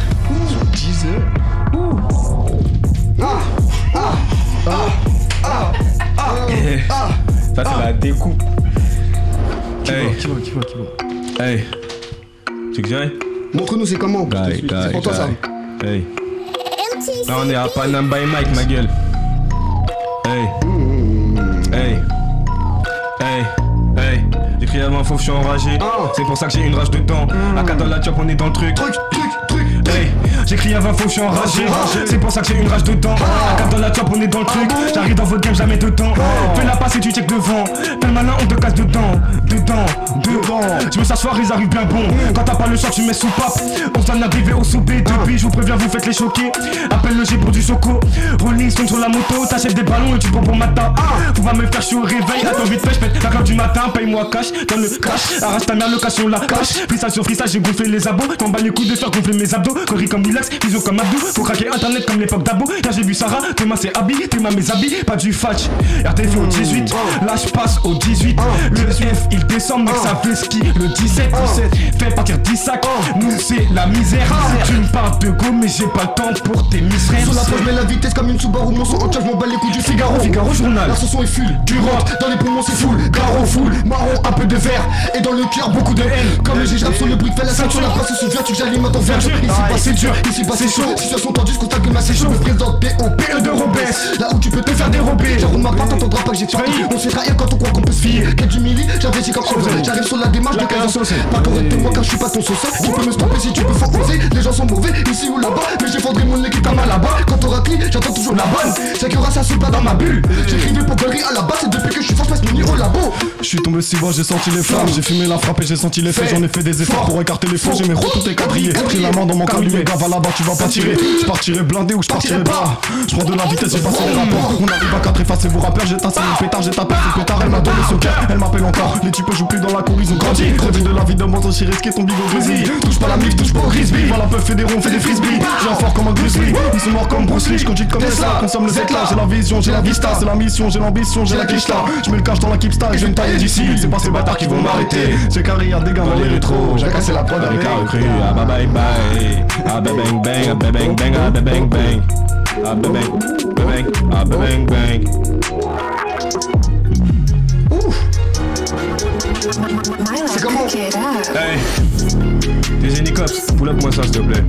[SPEAKER 2] Sur 10 heures.
[SPEAKER 8] Eh, Ça c'est la découpe. Hey,
[SPEAKER 1] Qui va, qui va, qui va?
[SPEAKER 8] Hey. Tu veux que
[SPEAKER 2] Montre-nous c'est comment? C'est pour toi ça.
[SPEAKER 8] Hey. Là on est à Panam by Mike ma gueule. Hey. Hey. Hey. Hey. J'ai crié avant faux, je suis enragé.
[SPEAKER 2] Ah.
[SPEAKER 8] C'est pour ça que j'ai une rage de temps. À 4 dans la chop, on est dans le truc.
[SPEAKER 2] Truc, truc, truc
[SPEAKER 8] Hey, j'écris à 20 fois, je suis enragé. C'est pour ça que j'ai une rage de temps. Car dans la top, on est dans le truc. J'arrive dans votre game, jamais de temps. Fais la passe et tu check devant. Fais le malin, on te casse dedans. Dedans, dedans. Je me s'asseoir, ils arrivent bien bon. Quand t'as pas le choc, tu mets sous pape. On s'en arrivé au souper. Depuis, je vous préviens, vous faites les choquer. Appelle le G pour du choco. Rolling Stone sur la moto. T'achètes des ballons et tu prends pour matin. Faut pas me faire, je suis au réveil. Attends, vite fait, je pète la du matin. Paye-moi cash. Dans le cash. Arrache ta mère, location, la cash. Freestyle sur freestyle, j'ai gonflé les abos. T'en bats les coups de faire gonfler mes abdos. Corrie comme relax, physio comme Abdou. Faut craquer internet comme l'époque d'Abo. Quand j'ai vu Sarah, Thomas c'est Abi. Thomas mes habits, pas du fatch. RTF au 18. Là, je passe au 18. Le F, il descend, mec, ça fait ski. Le 17, 17. Fait partir 10 sacs. Nous, c'est la misère. Tu me parles de go, mais j'ai pas le temps pour tes misères.
[SPEAKER 2] Sur la page, je mets la vitesse comme une Subaru. Mon son en charge, m'en bats les couilles du Figaro.
[SPEAKER 8] Figaro journal.
[SPEAKER 2] La chanson est full, du rock, dans les poumons c'est full. Garo full, marron, un peu de vert. Et dans le cœur, beaucoup de haine. Comme le G, je rappe sur le bruit, fais la ceinture. La passe se souvient, tu que j'alimente en pas c'est dur, ici, pas c'est chaud. Situation tendue, je constate que ma c'est chaud. Je me présente BOPE de Robès. Là où tu peux te faire dérober. Je remarque pas, t'entendras pas que j'ai failli. On se fait trahir quand on croit qu'on peut se fier. Quel du milli, j'investis comme ça. J'arrive sur la démarche de 15 ans. Pas correctement car je suis pas ton sauce. Tu peux me stopper si tu peux, faut oser. Les gens sont mauvais, ici ou là-bas. Mais j'ai fondré mon équipe à là-bas. Quand t'auras clé, j'attends toujours la bonne. C'est que ça pas dans ma bulle. J'écrivais pour galerie à la base. Et depuis que je suis fort, je passe mon au labo.
[SPEAKER 5] Je suis tombé si bas, j'ai senti les flammes. J'ai fumé la frappe et j'ai senti les faits. J'en ai fait des efforts pour écarter les faux. J'ai mes roues, tout est quadrillé. J'ai la main dans mon calibre, les gars, va là-bas, tu vas pas tirer. Je partirai blindé ou je partirai bas. Je prends de la vitesse, j'ai passé les rapports. On arrive à 4 effacez vos rappeurs. J'ai tassé le pétard, j'ai tapé le pétard. Elle m'a donné son cœur, elle m'appelle encore. Les types jouent plus dans la cour, ils ont grandi. Rêver de la vie de moi, aussi risqué ton bigot grisy. Touche pas la mif, touche pas au grisby. Voilà, peuvent fait des ronds, fait des frisbees. J'ai un fort comme un grizzly. Ils sont morts comme Bruce Lee, je comme Tesla. Consomme le Tesla, j'ai la vision, j'ai la vista. C'est la mission, j'ai l'ambition, j'ai la quicheta. Je mets le cash dans la kipsta et je vais me tailler d'ici. C'est pas ces bâtards qui vont m'arrêter. J'ai carrière des gars dans les rétros. J'ai cassé la prod avec un.
[SPEAKER 8] Ah bah bye bye. Ah bah bang bang. Ah bah bang bang. Ah bah bang bang. Ah bah bang bang. Ah bah bang bang.
[SPEAKER 2] C'est comment
[SPEAKER 8] Hey. T'es Génicops, pull up moi ça s'il te plaît.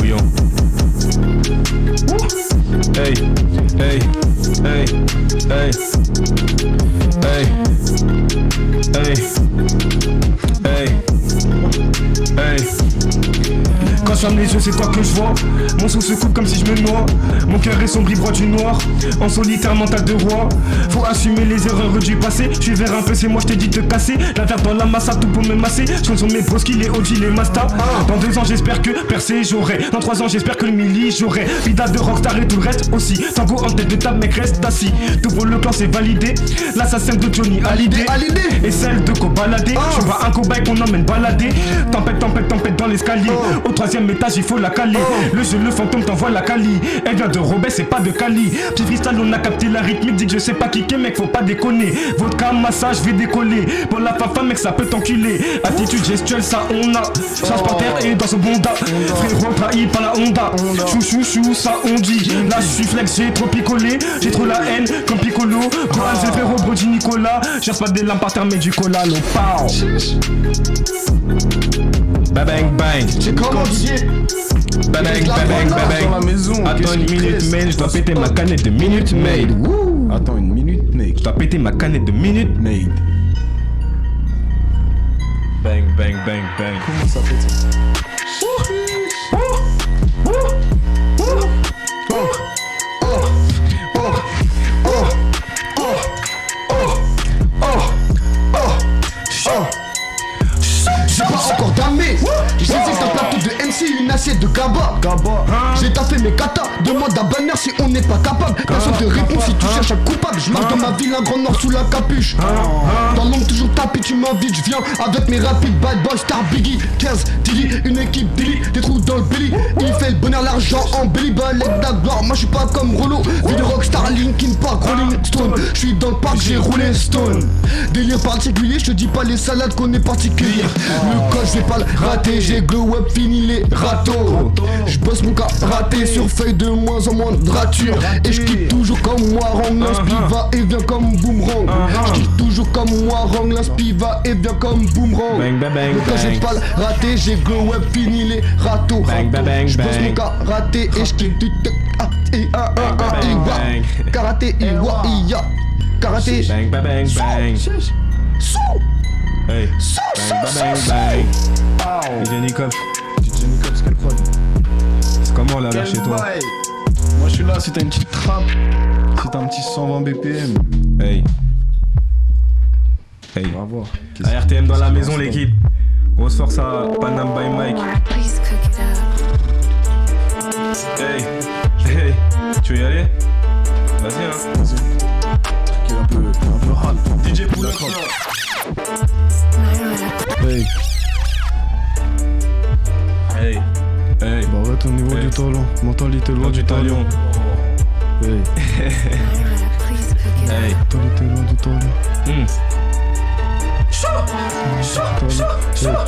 [SPEAKER 8] C'est bouillant. Hey. Hey. Hey. Hey. Hey. Hey. Hey. ferme les yeux, c'est toi que je vois? Mon sou se coupe comme si je me noie. Mon cœur est sombre, broie du noir. En solitaire mental de roi. Faut assumer les erreurs du passé. Je suis vers un peu, c'est moi, je t'ai dit de casser. La verre dans la masse à tout pour me masser. Je sur mes broski, les OG, les Masta. Dans deux ans, j'espère que percé j'aurai. Dans trois ans, j'espère que le milli j'aurai. Vida de rockstar et tout le reste aussi. Tango en tête de table, mec, reste assis. Tout pour le plan, c'est validé. L'assassin de Johnny Hallyday.
[SPEAKER 2] Hallyday.
[SPEAKER 8] Et celle de Kobalade. Je vois un cobaye qu'on emmène balader. Tempête, tempête, tempête dans l'escalier. Au troisième étage, il faut la caler. Le jeu, le fantôme t'envoie la Cali. Elle vient de Robert, c'est pas de Cali. Petit freestyle, on a capté la rythmique. Dit que je sais pas kicker, mec, faut pas déconner. Vodka, massage, je vais décoller. Pour la fafa, mec, ça peut t'enculer. Attitude gestuelle, ça on a. Charge par terre et dans ce bonda. Frérot, trahi par la Honda. Chou, chou, chou, ça on dit. Là, je suis flex, j'ai trop picolé. J'ai trop la haine comme Piccolo. Gohan, j'ai frérot, Brody, Nicolas. Cherche pas des lampes par terre, mais du cola, l'eau, pow. Ba bang bang.
[SPEAKER 2] C'est comment Didier
[SPEAKER 8] Ba bang, ba bang, ba bang. Attends une minute, man, je dois péter ma canette de Minute Maid.
[SPEAKER 5] Attends une minute, mec.
[SPEAKER 8] Je dois péter ma canette de Minute Maid. Bang, bang, bang, bang.
[SPEAKER 5] Comment ça fait ça?
[SPEAKER 2] Encore J'ai une assiette de Gaba.
[SPEAKER 5] Gaba.
[SPEAKER 2] J'ai taffé mes katas, demande à Banner si on n'est pas capable. Personne te répond si tu cherches un coupable. Je marche dans ma ville, un grand nord sous la capuche. Dans l'ombre toujours tapis, tu m'invites, je viens avec mes rapides Bad boy, star Biggie, 15, Dilly, une équipe Dilly Des trous dans le belly, il fait le bonheur, l'argent en belly. Balette la gloire, moi je suis pas comme Rollo Vie de rockstar, Linkin Park, Rolling Stone. Je suis dans le parc, j'ai roulé Stone. Délire particulier, je te dis pas les salades qu'on est parti cueillir Le code, je vais pas le rater, j'ai glow up, fini les râteaux Je bosse mon cas raté sur feuille de moins en moins de rature. Et je toujours comme moi, rang l'inspi va et vient comme boomerang. Je quitte toujours comme moi, rang l'inspi va et vient comme boomerang.
[SPEAKER 8] Bang, bang, bang,
[SPEAKER 2] Le code, je vais
[SPEAKER 8] bang.
[SPEAKER 2] pas rater, j'ai glow up, fini les râteaux.
[SPEAKER 8] Bang, bang, bang,
[SPEAKER 2] Je bosse mon cas raté et je quitte du ah, et ah, ah, ah,
[SPEAKER 8] bang,
[SPEAKER 2] et wa.
[SPEAKER 8] bang.
[SPEAKER 2] Karaté, et wa, et ya. Karaté,
[SPEAKER 8] Bang, bang, bang, bang.
[SPEAKER 2] sous,
[SPEAKER 8] Hey.
[SPEAKER 2] sous,
[SPEAKER 8] Bang, bang, bang,
[SPEAKER 2] sous.
[SPEAKER 8] DJ
[SPEAKER 5] Nicops, quelle prod
[SPEAKER 8] c'est comment là, là chez toi.
[SPEAKER 5] Moi je suis là si t'as une petite trappe, si t'as un petit 120 BPM,
[SPEAKER 8] Hey. Hey.
[SPEAKER 5] on va voir.
[SPEAKER 8] À RTM dans la maison, l'équipe. Grosse force à Panam by Mike. Hey. Hey. Tu veux y aller Vas-y, hein.
[SPEAKER 5] Vas-y. Truc qui est un peu, un peu hard.
[SPEAKER 8] DJ.
[SPEAKER 7] My
[SPEAKER 5] Hey,
[SPEAKER 8] Hey. Hey.
[SPEAKER 5] bah arrête au niveau
[SPEAKER 8] Hey.
[SPEAKER 5] du talent, mentalité loin du
[SPEAKER 8] du
[SPEAKER 5] talent. Hey.
[SPEAKER 8] Hey.
[SPEAKER 5] mentalité loin du talent.
[SPEAKER 8] Hmm.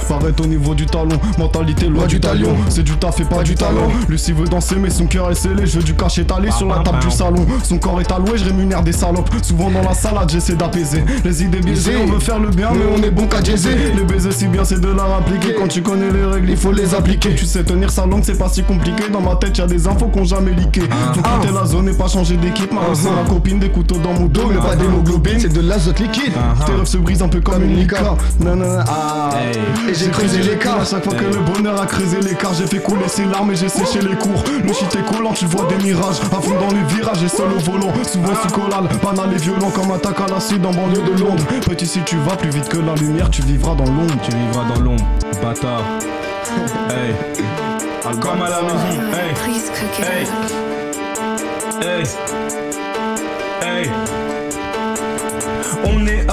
[SPEAKER 5] Paraît au niveau du talon, mentalité loi du talion. C'est du taf et pas du talent. Lucie veut danser, mais son cœur est scellé. Je veux du cash étalé sur la table du salon. Son corps est alloué, je rémunère des salopes. Souvent dans la salade, j'essaie d'apaiser. Les idées biaisées, on veut faire le bien, mais on est bon qu'à jaiser. Les baisers, si bien, c'est de l'art appliqué. Quand tu connais les règles, il faut les appliquer. Tu sais tenir sa langue, c'est pas si compliqué. Dans ma tête, y a des infos qu'on jamais leaké. Faut quitter la zone et pas changer d'équipe. Ma c'est la copine, des couteaux dans mon dos, mais pas d'hémoglobine.
[SPEAKER 2] C'est de l'azote liquide
[SPEAKER 5] Tes rêves se brisent un peu comme une ah.
[SPEAKER 2] Et j'ai creusé l'écart
[SPEAKER 5] À chaque fois que le bonheur a creusé l'écart, j'ai fait couler ses larmes et j'ai séché les cours. Le shit est collant, tu vois des mirages. À fond dans les virages et seul au volant. Souvent sous collal, banal et violent comme un tac à l'acide en banlieue de Londres. Petit, si tu vas plus vite que la lumière, tu vivras dans l'ombre.
[SPEAKER 8] Tu vivras dans l'ombre, bâtard. [LAUGHS] Hey. Comme à la maison. Hey. Hey. Hey. Hey.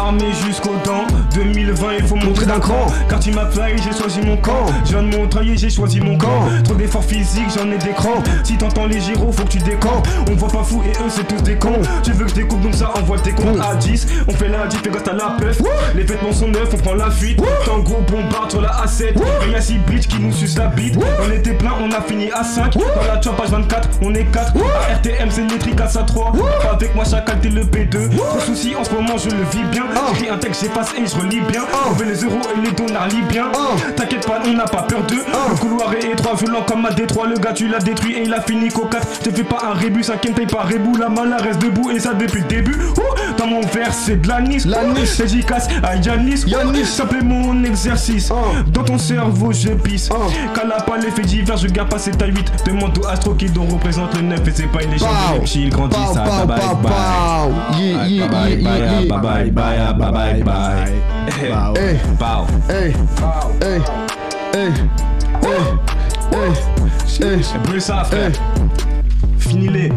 [SPEAKER 8] Armé jusqu'aux dents. 2020, il faut montrer d'un cran. Car tu m'as j'ai choisi mon camp. Je viens de Montreuil, j'ai choisi mon camp. Trop d'efforts physiques, j'en ai des crans. Si t'entends les gyros, faut que tu décampes. On voit pas fou et eux, c'est tous des cons. Tu veux que je découpe, donc ça envoie tes comptes à 10. On fait la 10, fais gosse à la puff. Les vêtements sont neufs, on prend la fuite. Tango, bombarde sur la A7. Et y'a 6 bitch qui nous sucent la bite. On était plein, on a fini à 5. Dans la page 24, on est 4. À RTM, c'est métrique à ça 3. Pas avec moi, chacal, t'es le B2. Trop soucis, en ce moment, je le vis bien. J'écris un texte, j'efface et je relis bien. On veut les euros et les dollars libyens. T'inquiète pas, on n'a pas peur d'eux. Le couloir est étroit, violent comme à Détroit. Le gars, tu l'as détruit et il a fini cocasse. Je te fais pas un rébus, un kentay pas rebou. La mala reste debout et ça depuis le début. Dans mon verre, c'est de l'anis. L'anis. Dédicace à Yanis. Yanis. Ça plaît mon exercice. Dans ton cerveau, je pisse. Cala pas les faits divers, je garde pas cette à 8. Demande au Astro qui on représente le 9 et c'est pas une légende. Grandissent,
[SPEAKER 2] Pow,
[SPEAKER 8] ça bye bye bye.
[SPEAKER 2] pow. Yeah, yeah,
[SPEAKER 8] Bye bye bye bye bye bye bye bye.
[SPEAKER 2] Hey,
[SPEAKER 8] Pow.
[SPEAKER 2] hey, hey, hey, hey, hey, hey.
[SPEAKER 8] Brûle ça, frère. Finis-les.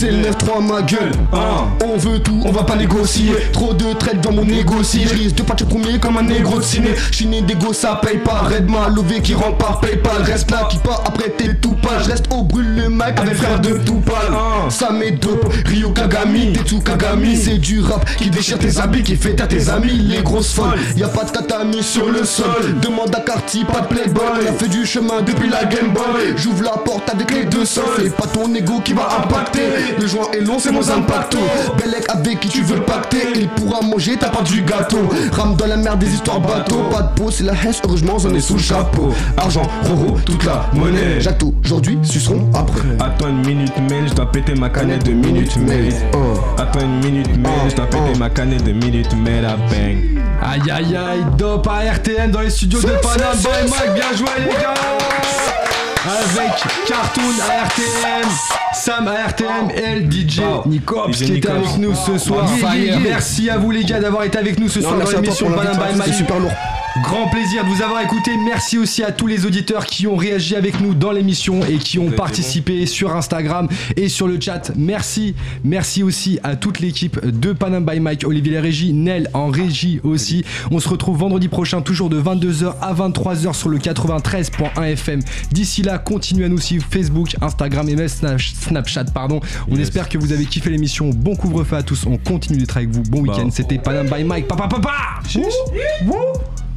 [SPEAKER 2] C'est le 9-3 ma gueule.
[SPEAKER 8] Ah.
[SPEAKER 2] On veut tout, on va pas négocier. Trop de traites dans mon négocier. Je risque de partir premier comme un négro de ciné. Des gosses, ça paye pas. Redma, lové qui rentre par PayPal. Reste là, qui part après t'es tout pas. Je reste au brûle le mic avec frère de Toupal.
[SPEAKER 8] Ah.
[SPEAKER 2] Ça met dope, Rio Kagami, Tetsu Kagami. C'est du rap qui déchire tes habits, qui fait à tes amis. Les grosses folles, y a pas de tatami sur le sol. Demande à Carty, pas de playboy. On a fait du chemin depuis la Game Boy. J'ouvre la porte avec les deux sols. C'est pas ton ego qui va impacter. Le joint est long, c'est mon impacto. Bellec avec qui tu veux pacter. Il pourra manger ta part du gâteau. Rame dans la merde des histoires bateaux. Pas de peau, c'est la haine. Heureusement, on est sous le chapeau. Argent, roro, toute la monnaie. Jacto, aujourd'hui, suceront après.
[SPEAKER 8] Attends une minute, mail, je dois péter ma canette de minute, mail. Attends une minute, mail, je dois péter ma canette de minute, mail à bang.
[SPEAKER 1] Aïe aïe aïe, dope à RTN dans les studios de Panam by Mike, bien joué les gars Avec Cartoon à RTN, Sam à RTN et le DJ
[SPEAKER 8] Wow.
[SPEAKER 1] Nicops
[SPEAKER 8] DJ
[SPEAKER 1] qui était avec nous ce soir.
[SPEAKER 2] Yeah, yeah, yeah.
[SPEAKER 1] Merci à vous les gars d'avoir été avec nous ce
[SPEAKER 2] Non,
[SPEAKER 1] soir dans
[SPEAKER 2] merci à toi
[SPEAKER 1] l'émission
[SPEAKER 2] pour
[SPEAKER 1] Panam by
[SPEAKER 2] l'invitation,
[SPEAKER 1] Mike.
[SPEAKER 2] c'était super lourd.
[SPEAKER 1] Grand plaisir de vous avoir écouté. Merci aussi à tous les auditeurs qui ont réagi avec nous dans l'émission et qui ont participé sur Instagram et sur le chat. Merci. Merci aussi à toute l'équipe de Panam by Mike, Olivier la régie, Nel en régie aussi. On se retrouve vendredi prochain, toujours de 22h à 23h sur le 93.1 FM. D'ici là, continuez à nous suivre Facebook, Instagram et même Snapchat. Pardon. On
[SPEAKER 8] Yes.
[SPEAKER 1] espère que vous avez kiffé l'émission. Bon couvre-feu à tous. On continue d'être avec vous. Bon week-end.
[SPEAKER 8] Bah.
[SPEAKER 1] C'était Panam by Mike. Papa, papa.